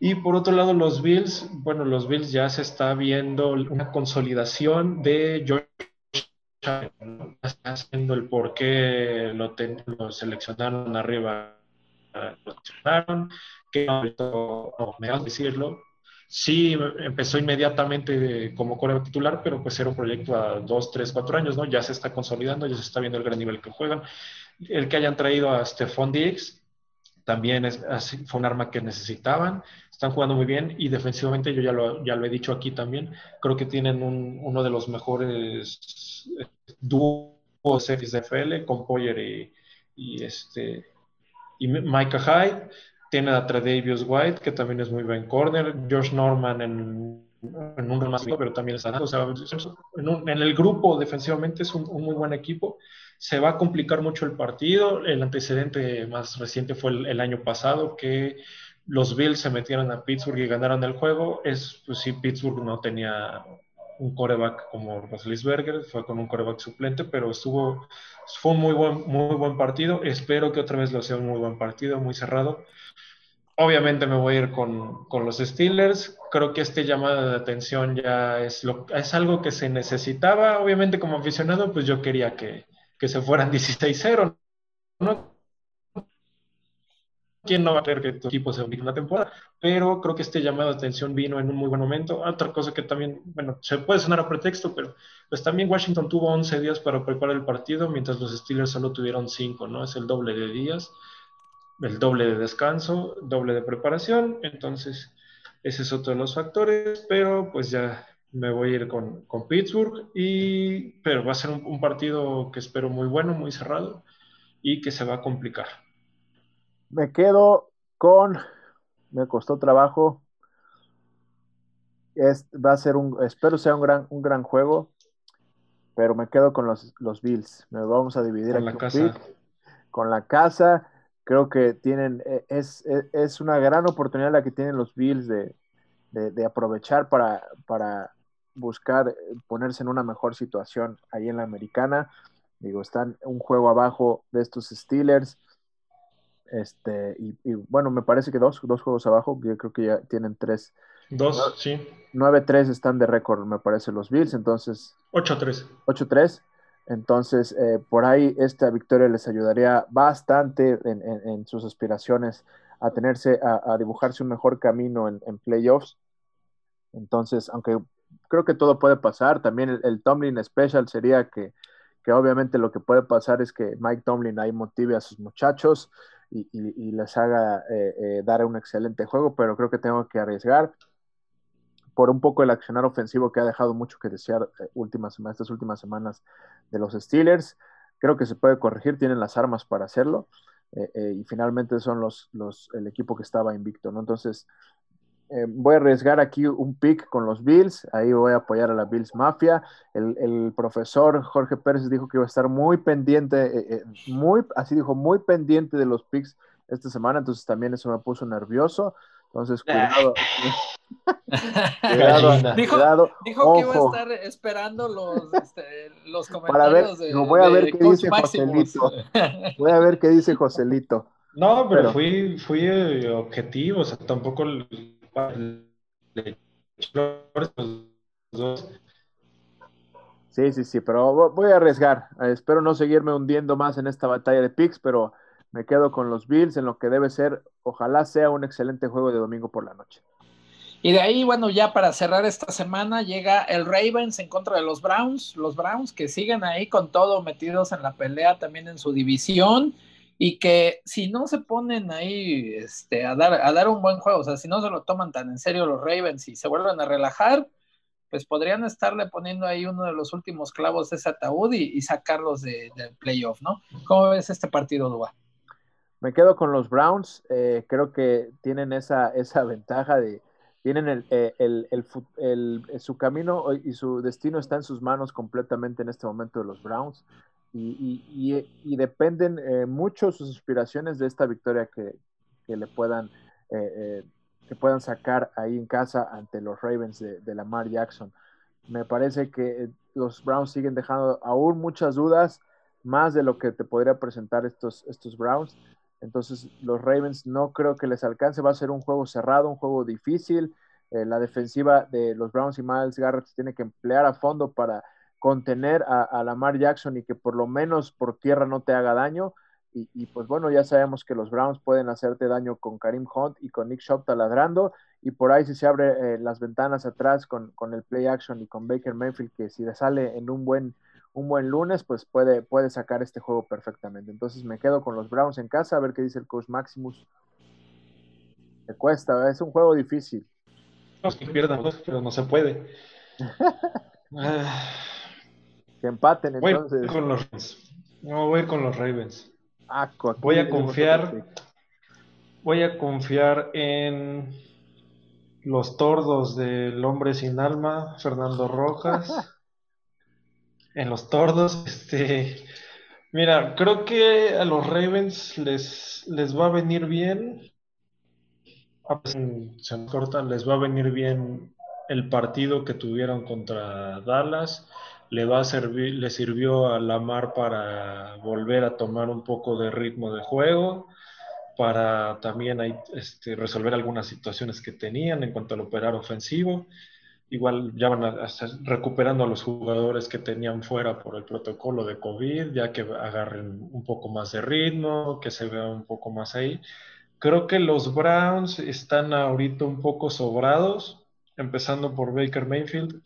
Y por otro lado, los Bills, bueno, los Bills ya se está viendo una consolidación de George está haciendo el por qué lo, lo seleccionaron arriba, lo seleccionaron, que no, me vas a decirlo, sí empezó inmediatamente como core titular, pero pues era un proyecto a dos, tres, cuatro años, ¿no? Ya se está consolidando, ya se está viendo el gran nivel que juegan. El que hayan traído a Stephon Diggs también es, fue un arma que necesitaban. Están jugando muy bien y defensivamente, yo ya lo, ya lo he dicho aquí también, creo que tienen uno de los mejores eh, dúos de FL con Poyer y, y, este, y Micah Hyde tiene a Tredavious White, que también es muy buen corner. Josh Norman en, en un más pero también está O sea, en, el grupo defensivamente es un, muy buen equipo. Se va a complicar mucho el partido. El antecedente más reciente fue el, año pasado, que los Bills se metieron a Pittsburgh y ganaron el juego. Es, pues sí, Pittsburgh no tenía un coreback como Roethlisberger, fue con un coreback suplente, pero estuvo, fue un muy buen, muy buen partido. Espero que otra vez lo sea un muy buen partido, muy cerrado. Obviamente me voy a ir con, los Steelers. Creo que este llamado de atención ya es, lo, es algo que se necesitaba. Obviamente como aficionado, pues yo quería que, se fueran *laughs* 16-0, ¿no? ¿Quién no va a creer que tu equipo se en una temporada? Pero creo que este llamado de atención vino en un muy buen momento. Otra cosa que también, bueno, se puede sonar a pretexto, pero pues también Washington tuvo 11 días para preparar el partido, mientras los Steelers solo tuvieron 5, ¿no? Es el doble de días, el doble de descanso, doble de preparación. Entonces, ese es otro de los factores, pero pues ya me voy a ir con, con Pittsburgh, y, pero va a ser un, partido que espero muy bueno, muy cerrado y que se va a complicar. Me quedo con, me costó trabajo, es, va a ser un, espero sea un gran, un gran juego, pero me quedo con los, los Bills. Me vamos a dividir con la casa. con la casa. Creo que tienen, e, es, es, es, una gran oportunidad la que tienen los Bills de, de, de aprovechar para, para buscar eh, ponerse en una mejor situación ahí en la americana. Digo, están un juego abajo de estos Steelers. Este, y, bueno, me parece que dos, dos juegos abajo, yo creo que ya tienen tres. Dos, sí. 9-3 están de récord, me parece, los Bills, entonces. 8-3. 8-3. Entonces, eh, por ahí esta victoria les ayudaría bastante en, sus aspiraciones a tenerse, a, dibujarse un mejor camino en, en playoffs. Entonces, aunque creo que todo puede pasar. También el, Tomlin Special sería que, que, obviamente lo que puede pasar es que Mike Tomlin ahí motive a sus muchachos y, les haga eh, eh, dar un excelente juego, pero creo que tengo que arriesgar por un poco el accionar ofensivo que ha dejado mucho que desear eh, últimas, estas últimas semanas de los Steelers. Creo que se puede corregir, tienen las armas para hacerlo. y finalmente son los, los, el equipo que estaba invicto, ¿no? Entonces, eh, voy a arriesgar aquí un pick con los Bills, ahí voy a apoyar a la Bills Mafia. El, profesor Jorge Pérez dijo que iba a estar muy pendiente, eh, eh, muy, así dijo, muy pendiente de los picks esta semana, entonces también eso me puso nervioso. Entonces, cuidado. *laughs* cuidado, dijo, dijo que iba a estar esperando los, este, los *laughs* comentarios de, voy a ver qué dice Joselito. *laughs* Voy a ver qué dice Joselito. No, pero, fui, fui objetivo, o sea, tampoco Sí, sí, sí, pero voy a arriesgar. Espero no seguirme hundiendo más en esta batalla de picks, pero me quedo con los Bills en lo que debe ser, ojalá sea un excelente juego de domingo por la noche. Y de ahí, bueno, ya para cerrar esta semana llega el Ravens en contra de los Browns, los Browns que siguen ahí con todo metidos en la pelea también en su división y que si no se ponen ahí este, a, dar, a dar un buen juego, o sea, si no se lo toman tan en serio los Ravens y se vuelven a relajar, pues podrían estarle poniendo ahí uno de los últimos clavos de ese ataúd y, sacarlos del de playoff, ¿no? ¿Cómo ves este partido, Dua? Me quedo con los Browns, eh, creo que tienen esa, esa ventaja de, tienen el, eh, el, el, su camino y su destino está en sus manos completamente en este momento de los Browns y, dependen eh, mucho sus aspiraciones de esta victoria que, le puedan eh, eh, que puedan sacar ahí en casa ante los Ravens de, Lamar Jackson. Me parece que los Browns siguen dejando aún muchas dudas, más de lo que te podría presentar estos, estos Browns. Entonces, los Ravens no creo que les alcance. Va a ser un juego cerrado, un juego difícil. la defensiva de los Browns y Miles Garrett tiene que emplear a fondo para contener a, Lamar Jackson y que por lo menos por tierra no te haga daño. Y, pues bueno, ya sabemos que los Browns pueden hacerte daño con Karim Hunt y con Nick Shop taladrando. Y por ahí si se abre eh, las ventanas atrás con, el play action y con Baker Mayfield, que si le sale en un buen, un buen lunes, pues puede, puede sacar este juego perfectamente. Entonces me quedo con los Browns en casa a ver qué dice el coach Maximus. Me cuesta, es un juego difícil. No, que pierdan, pero no se puede. *laughs* Que empaten entonces. Voy con los No, voy con los Ravens. Ah, voy a confiar. Voy a confiar en los tordos del hombre sin alma, Fernando Rojas. *laughs* en los tordos, este. Mira, creo que a los Ravens les, les va a venir bien. Se corta, les va a venir bien el partido que tuvieron contra Dallas le va a servir, le sirvió a Lamar para volver a tomar un poco de ritmo de juego, para también este, resolver algunas situaciones que tenían en cuanto al operar ofensivo. Igual ya van a, estar recuperando a los jugadores que tenían fuera por el protocolo de COVID, ya que agarren un poco más de ritmo, que se vea un poco más ahí. Creo que los Browns están ahorita un poco sobrados, empezando por Baker Mayfield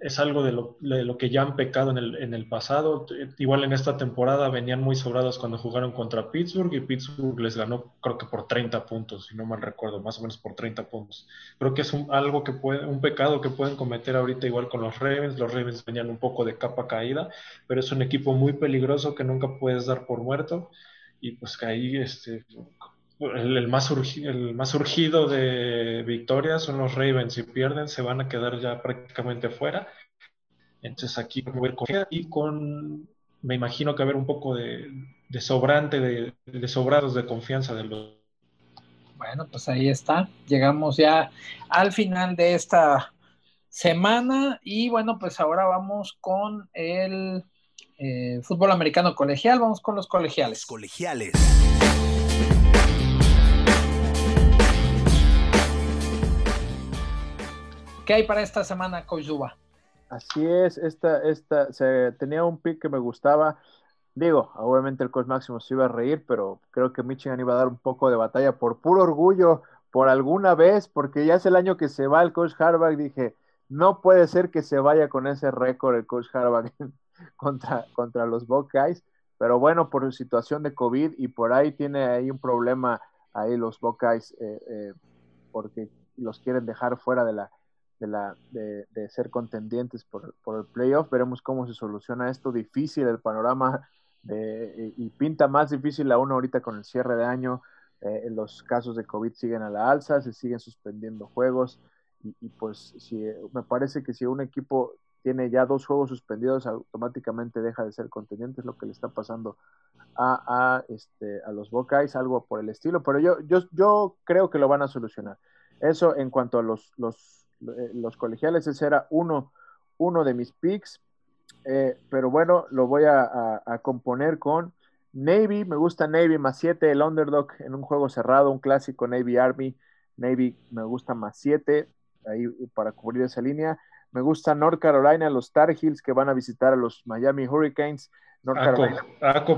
es algo de lo, que ya han pecado en el, en el, pasado. Igual en esta temporada venían muy sobrados cuando jugaron contra Pittsburgh y Pittsburgh les ganó creo que por 30 puntos, si no mal recuerdo, más o menos por 30 puntos. Creo que es un, algo que puede, un pecado que pueden cometer ahorita igual con los Ravens. Los Ravens venían un poco de capa caída, pero es un equipo muy peligroso que nunca puedes dar por muerto. Y pues que ahí este, el, más el más surgido de victorias son los Ravens. Si pierden, se van a quedar ya prácticamente fuera. Entonces aquí voy a con y con, me imagino que haber un poco de, sobrante, de, de, sobrados de confianza de los. Bueno, pues ahí está. Llegamos ya al final de esta semana y bueno, pues ahora vamos con el eh, fútbol americano colegial. Vamos con los colegiales. Colegiales. ¿Qué hay para esta semana, Koizuba? Así es, esta, esta, se, tenía un pick que me gustaba. Digo, obviamente el coach máximo se iba a reír, pero creo que Michigan iba a dar un poco de batalla por puro orgullo, por alguna vez, porque ya es el año que se va el coach Harbaugh. Dije, no puede ser que se vaya con ese récord el coach Harbaugh *laughs* contra, contra los Buckeyes, pero bueno, por situación de COVID y por ahí tiene ahí un problema ahí los Buckeyes, eh, eh, porque los quieren dejar fuera de la, de, la, de, ser contendientes por, el playoff. Veremos cómo se soluciona esto. Difícil el panorama y, pinta más difícil aún ahorita con el cierre de año. Eh, los casos de COVID siguen a la alza, se siguen suspendiendo juegos y, pues si, me parece que si un equipo tiene ya dos juegos suspendidos, automáticamente deja de ser contendiente, es lo que le está pasando a, a, este, a los Buckeyes, algo por el estilo, pero yo, yo, yo creo que lo van a solucionar. Eso en cuanto a los, los eh, los colegiales, ese era uno, uno de mis picks, eh, pero bueno, lo voy a, componer con Navy, me gusta Navy más 7, el underdog en un juego cerrado, un clásico Navy Army, Navy me gusta más 7, ahí para cubrir esa línea. Me gusta North Carolina, los Tar Heels que van a visitar a los Miami Hurricanes. North Carolina.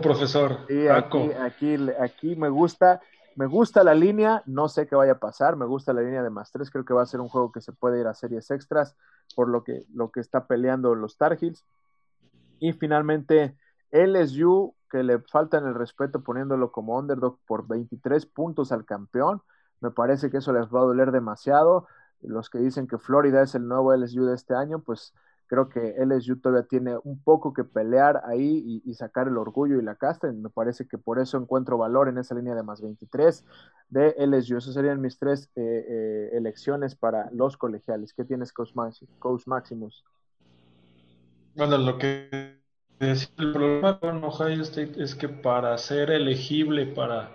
profesor. aquí, aquí, aquí me gusta. Me gusta la línea, no sé qué vaya a pasar, me gusta la línea de más tres, creo que va a ser un juego que se puede ir a series extras por lo que, lo que está peleando los Tar Heels. Y finalmente LSU, que le faltan el respeto poniéndolo como underdog por 23 puntos al campeón, me parece que eso les va a doler demasiado. Los que dicen que Florida es el nuevo LSU de este año, pues Creo que LSU todavía tiene un poco que pelear ahí y, sacar el orgullo y la casta. Me parece que por eso encuentro valor en esa línea de más 23 de LSU. Esas serían mis tres eh, eh, elecciones para los colegiales. ¿Qué tienes, Coach, Maximus? Bueno, lo que decía el problema con Ohio State es que para ser elegible para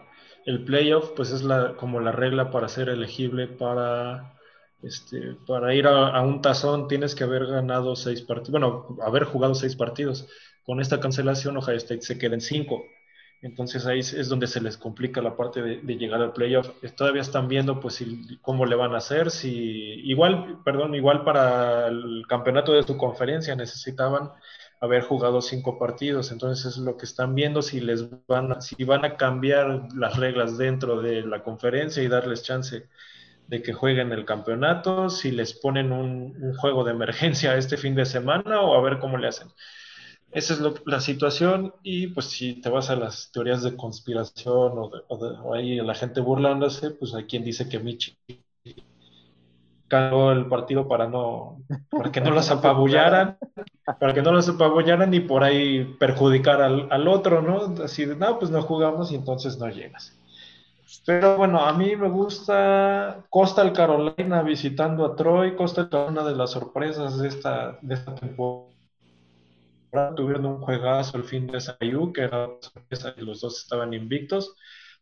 el playoff, pues es la, como la regla para ser elegible para este, para ir a, un tazón tienes que haber ganado seis partidos, bueno, haber jugado seis partidos. Con esta cancelación, Ohio State se queda en cinco. Entonces ahí es donde se les complica la parte de, llegar al playoff. Todavía están viendo pues cómo le van a hacer. Si igual, perdón, igual para el campeonato de su conferencia necesitaban haber jugado cinco partidos. Entonces es lo que están viendo si les van si van a cambiar las reglas dentro de la conferencia y darles chance de que jueguen el campeonato, si les ponen un, juego de emergencia este fin de semana o a ver cómo le hacen. Esa es la situación y pues si te vas a las teorías de conspiración o, ahí la gente burlándose, pues hay quien dice que Michi ganó el partido para no para que no los apabullaran, para que no los apabullaran y por ahí perjudicar al, al otro, ¿no? Así de, no, pues no jugamos y entonces no llegas. Pero bueno, a mí me gusta Coastal Carolina visitando a Troy. Coastal Carolina, de las sorpresas de esta, de esta temporada. Tuvieron un juegazo el fin de SIU, que era sorpresa y los dos estaban invictos.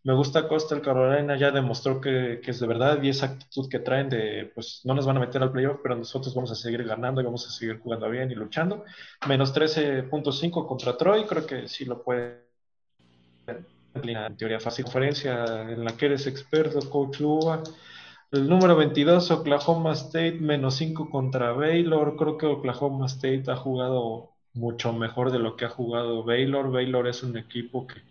Me gusta Coastal Carolina, ya demostró que, que, es de verdad y esa actitud que traen de, pues no nos van a meter al playoff, pero nosotros vamos a seguir ganando y vamos a seguir jugando bien y luchando. Menos 13.5 contra Troy, creo que sí lo puede en teoría fácil conferencia en la que eres experto, Coach Luba. El número 22, Oklahoma State, menos 5 contra Baylor. Creo que Oklahoma State ha jugado mucho mejor de lo que ha jugado Baylor. Baylor es un equipo que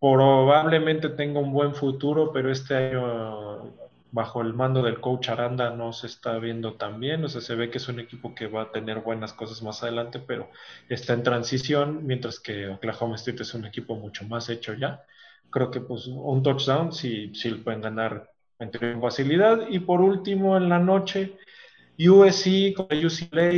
probablemente tenga un buen futuro, pero este año bajo el mando del coach Aranda no se está viendo tan bien, o sea, se ve que es un equipo que va a tener buenas cosas más adelante, pero está en transición, mientras que Oklahoma State es un equipo mucho más hecho ya. Creo que pues un touchdown sí, sí lo pueden ganar en facilidad. Y por último, en la noche, USC con UCLA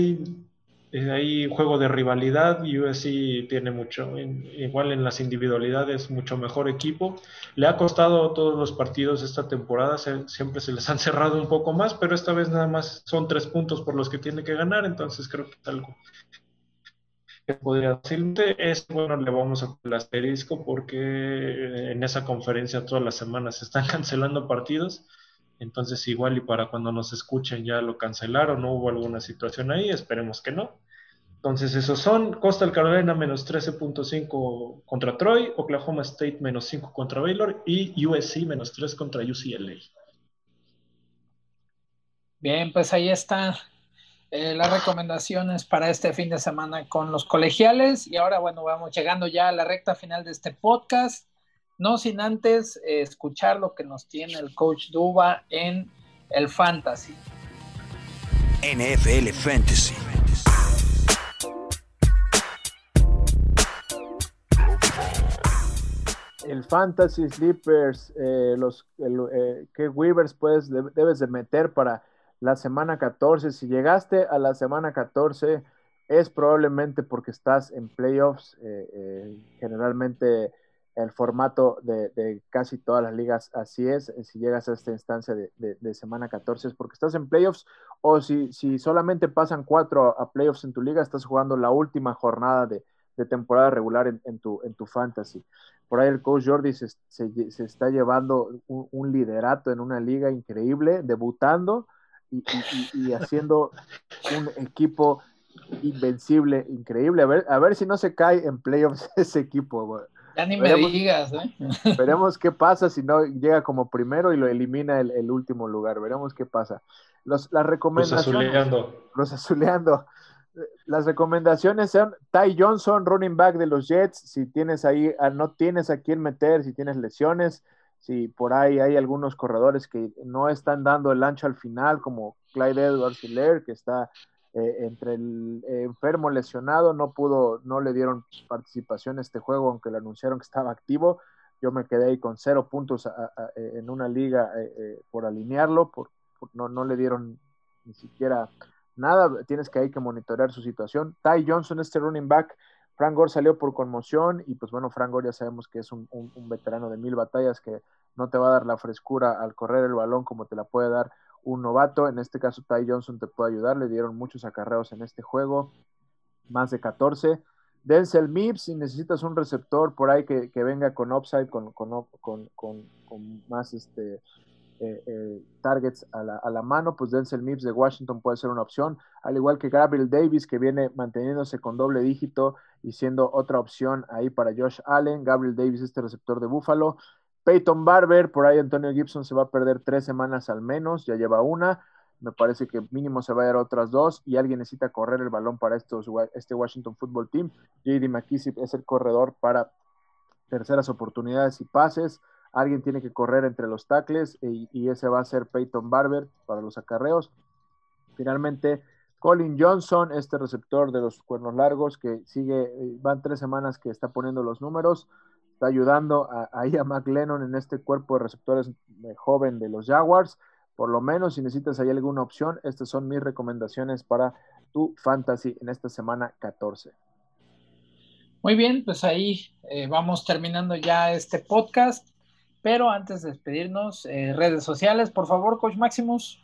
hay juego de rivalidad. USC tiene mucho, igual en las individualidades, mucho mejor equipo. Le ha costado todos los partidos esta temporada, siempre se les *laughs* han cerrado un poco más, pero esta vez nada más son tres puntos por los que tiene que ganar, entonces creo que es algo que podría decirte. Es bueno, le vamos a poner el asterisco porque en esa conferencia todas las semanas se están *laughs* cancelando partidos. Entonces, igual y para cuando nos escuchen ya lo cancelaron, no hubo alguna situación ahí, esperemos que no. Entonces, esos son Coastal Carolina menos 13.5 contra Troy, Oklahoma State menos 5 contra Baylor y USC menos 3 contra UCLA. Bien, pues ahí está eh, las recomendaciones para este fin de semana con los colegiales. Y ahora, bueno, vamos llegando ya a la recta final de este podcast. No sin antes eh, escuchar lo que nos tiene el coach Duba en el Fantasy. NFL Fantasy. El Fantasy Sleepers, eh, los eh, que Weavers puedes, debes de meter para la semana 14. Si llegaste a la semana 14, es probablemente porque estás en playoffs. generalmente el formato de, casi todas las ligas así es. Eh, si llegas a esta instancia de, semana 14 es porque estás en playoffs o si, si solamente pasan cuatro a, playoffs en tu liga, estás jugando la última jornada de, temporada regular en, tu, en tu fantasy. Por ahí el coach Jordi se, está llevando un, liderato en una liga increíble, debutando y, y haciendo un equipo invencible, increíble. A ver, a ver si no se cae en playoffs *laughs* ese equipo. Ya ni me digas, ¿eh? *laughs* Veremos qué pasa si no llega como primero y lo elimina el, último lugar. Veremos qué pasa. Los, las recomendaciones. Los azuleando. Los azuleando. Las recomendaciones son Ty Johnson, running back de los Jets. Si tienes ahí, ah, no tienes a quién meter, si tienes lesiones, si por ahí hay algunos corredores que no están dando el ancho al final, como Clyde Edwards Hiller, que está eh, entre el eh, enfermo lesionado, no pudo, no le dieron participación a este juego, aunque le anunciaron que estaba activo. Yo me quedé ahí con cero puntos en una liga eh, por alinearlo, por, no, no le dieron ni siquiera nada. Tienes que hay que monitorear su situación. Ty Johnson, este running back, Frank Gore salió por conmoción y pues bueno, Frank Gore ya sabemos que es un, un, veterano de mil batallas que no te va a dar la frescura al correr el balón como te la puede dar un novato, en este caso Ty Johnson te puede ayudar, le dieron muchos acarreos en este juego, más de 14. Denzel Mips, si necesitas un receptor por ahí que, venga con upside, con, más este, eh, eh, targets a la, mano, pues Denzel Mips de Washington puede ser una opción, al igual que Gabriel Davis, que viene manteniéndose con doble dígito y siendo otra opción ahí para Josh Allen. Gabriel Davis, este receptor de Buffalo. Peyton Barber, por ahí Antonio Gibson se va a perder tres semanas al menos, ya lleva una. Me parece que mínimo se va a dar otras dos y alguien necesita correr el balón para estos, este Washington Football Team. JD McKissick es el corredor para terceras oportunidades y pases. Alguien tiene que correr entre los tackles y, y ese va a ser Peyton Barber para los acarreos. Finalmente, Colin Johnson, este receptor de los cuernos largos que sigue, eh, van tres semanas que está poniendo los números está ayudando a, ahí a McLennan en este cuerpo de receptores eh, joven de los Jaguars. Por lo menos, si necesitas ahí alguna opción, estas son mis recomendaciones para tu fantasy en esta semana 14. Muy bien, pues ahí eh, vamos terminando ya este podcast. Pero antes de despedirnos, eh, redes sociales, por favor, Coach Maximus.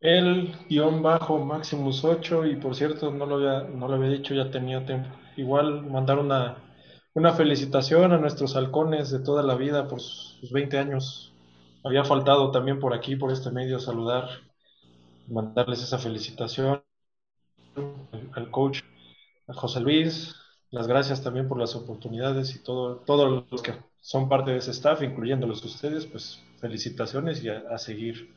El guion bajo Maximus 8, y por cierto, no lo había, no lo había dicho, ya tenía tiempo. Igual mandar una una felicitación a nuestros halcones de toda la vida por sus 20 años. Había faltado también por aquí, por este medio, saludar, mandarles esa felicitación al coach, a José Luis, las gracias también por las oportunidades y todo, todos los que son parte de ese staff, incluyéndolos ustedes, pues felicitaciones y a, seguir.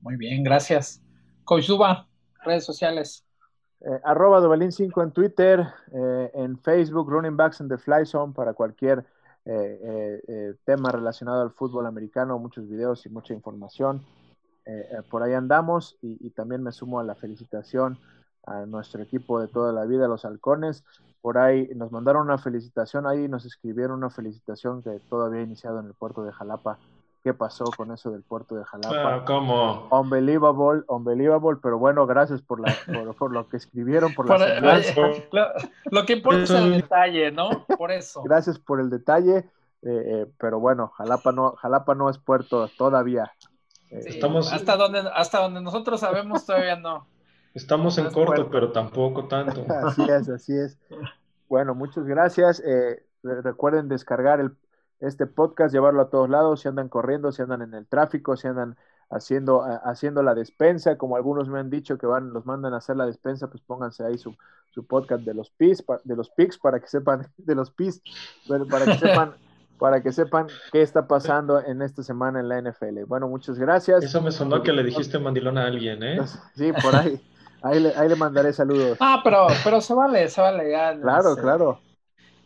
Muy bien, gracias. Coach Duba, redes sociales. Eh, arroba Duvalín5 en Twitter, eh, en Facebook, Running Backs in the Fly Zone para cualquier eh, tema relacionado al fútbol americano, muchos videos y mucha información. por ahí andamos y, también me sumo a la felicitación a nuestro equipo de toda la vida, los halcones. Por ahí nos mandaron una felicitación, ahí nos escribieron una felicitación que todavía ha iniciado en el puerto de Jalapa qué pasó con eso del puerto de Jalapa. Ah, ¿Cómo? Unbelievable, unbelievable, pero bueno, gracias por, la, por, lo que escribieron, por la lo, *laughs* lo, que importa es el detalle, ¿no? Por eso. Gracias por el detalle, eh, eh, pero bueno, Jalapa no, Jalapa no es puerto todavía. Eh, Estamos... hasta, donde, hasta donde nosotros sabemos todavía no. Estamos en corto, pero tampoco tanto. *laughs* así es, así es. Bueno, muchas gracias. recuerden descargar el este podcast, llevarlo a todos lados, si andan corriendo, si andan en el tráfico, si andan haciendo, haciendo la despensa, como algunos me han dicho que van, los mandan a hacer la despensa, pues pónganse ahí su, su podcast de los PIS, de los PICs, para que sepan, *laughs* de los PIS, para que sepan, *laughs* para que sepan qué está pasando en esta semana en la NFL. Bueno, muchas gracias. Eso me sonó que le dijiste mandilón a alguien, ¿eh? Sí, por ahí. Ahí le, ahí le mandaré saludos. Ah, pero, pero se vale, se vale. Ya, claro, claro.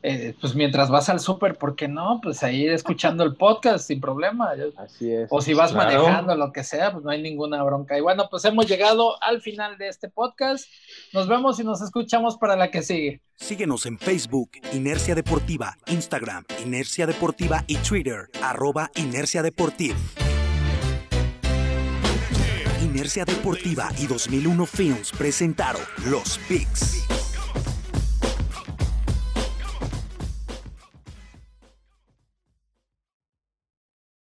Eh, pues mientras vas al súper, ¿por qué no? Pues ahí escuchando el podcast sin problema. Así es. O si vas manejando, lo que sea, pues no hay ninguna bronca. Y bueno, pues hemos llegado al final de este podcast. Nos vemos y nos escuchamos para la que sigue. Síguenos en Facebook, Inercia Deportiva, Instagram, Inercia Deportiva y Twitter, arroba Inercia Deportiva. Inercia Deportiva y 2001 Films presentaron Los Pics.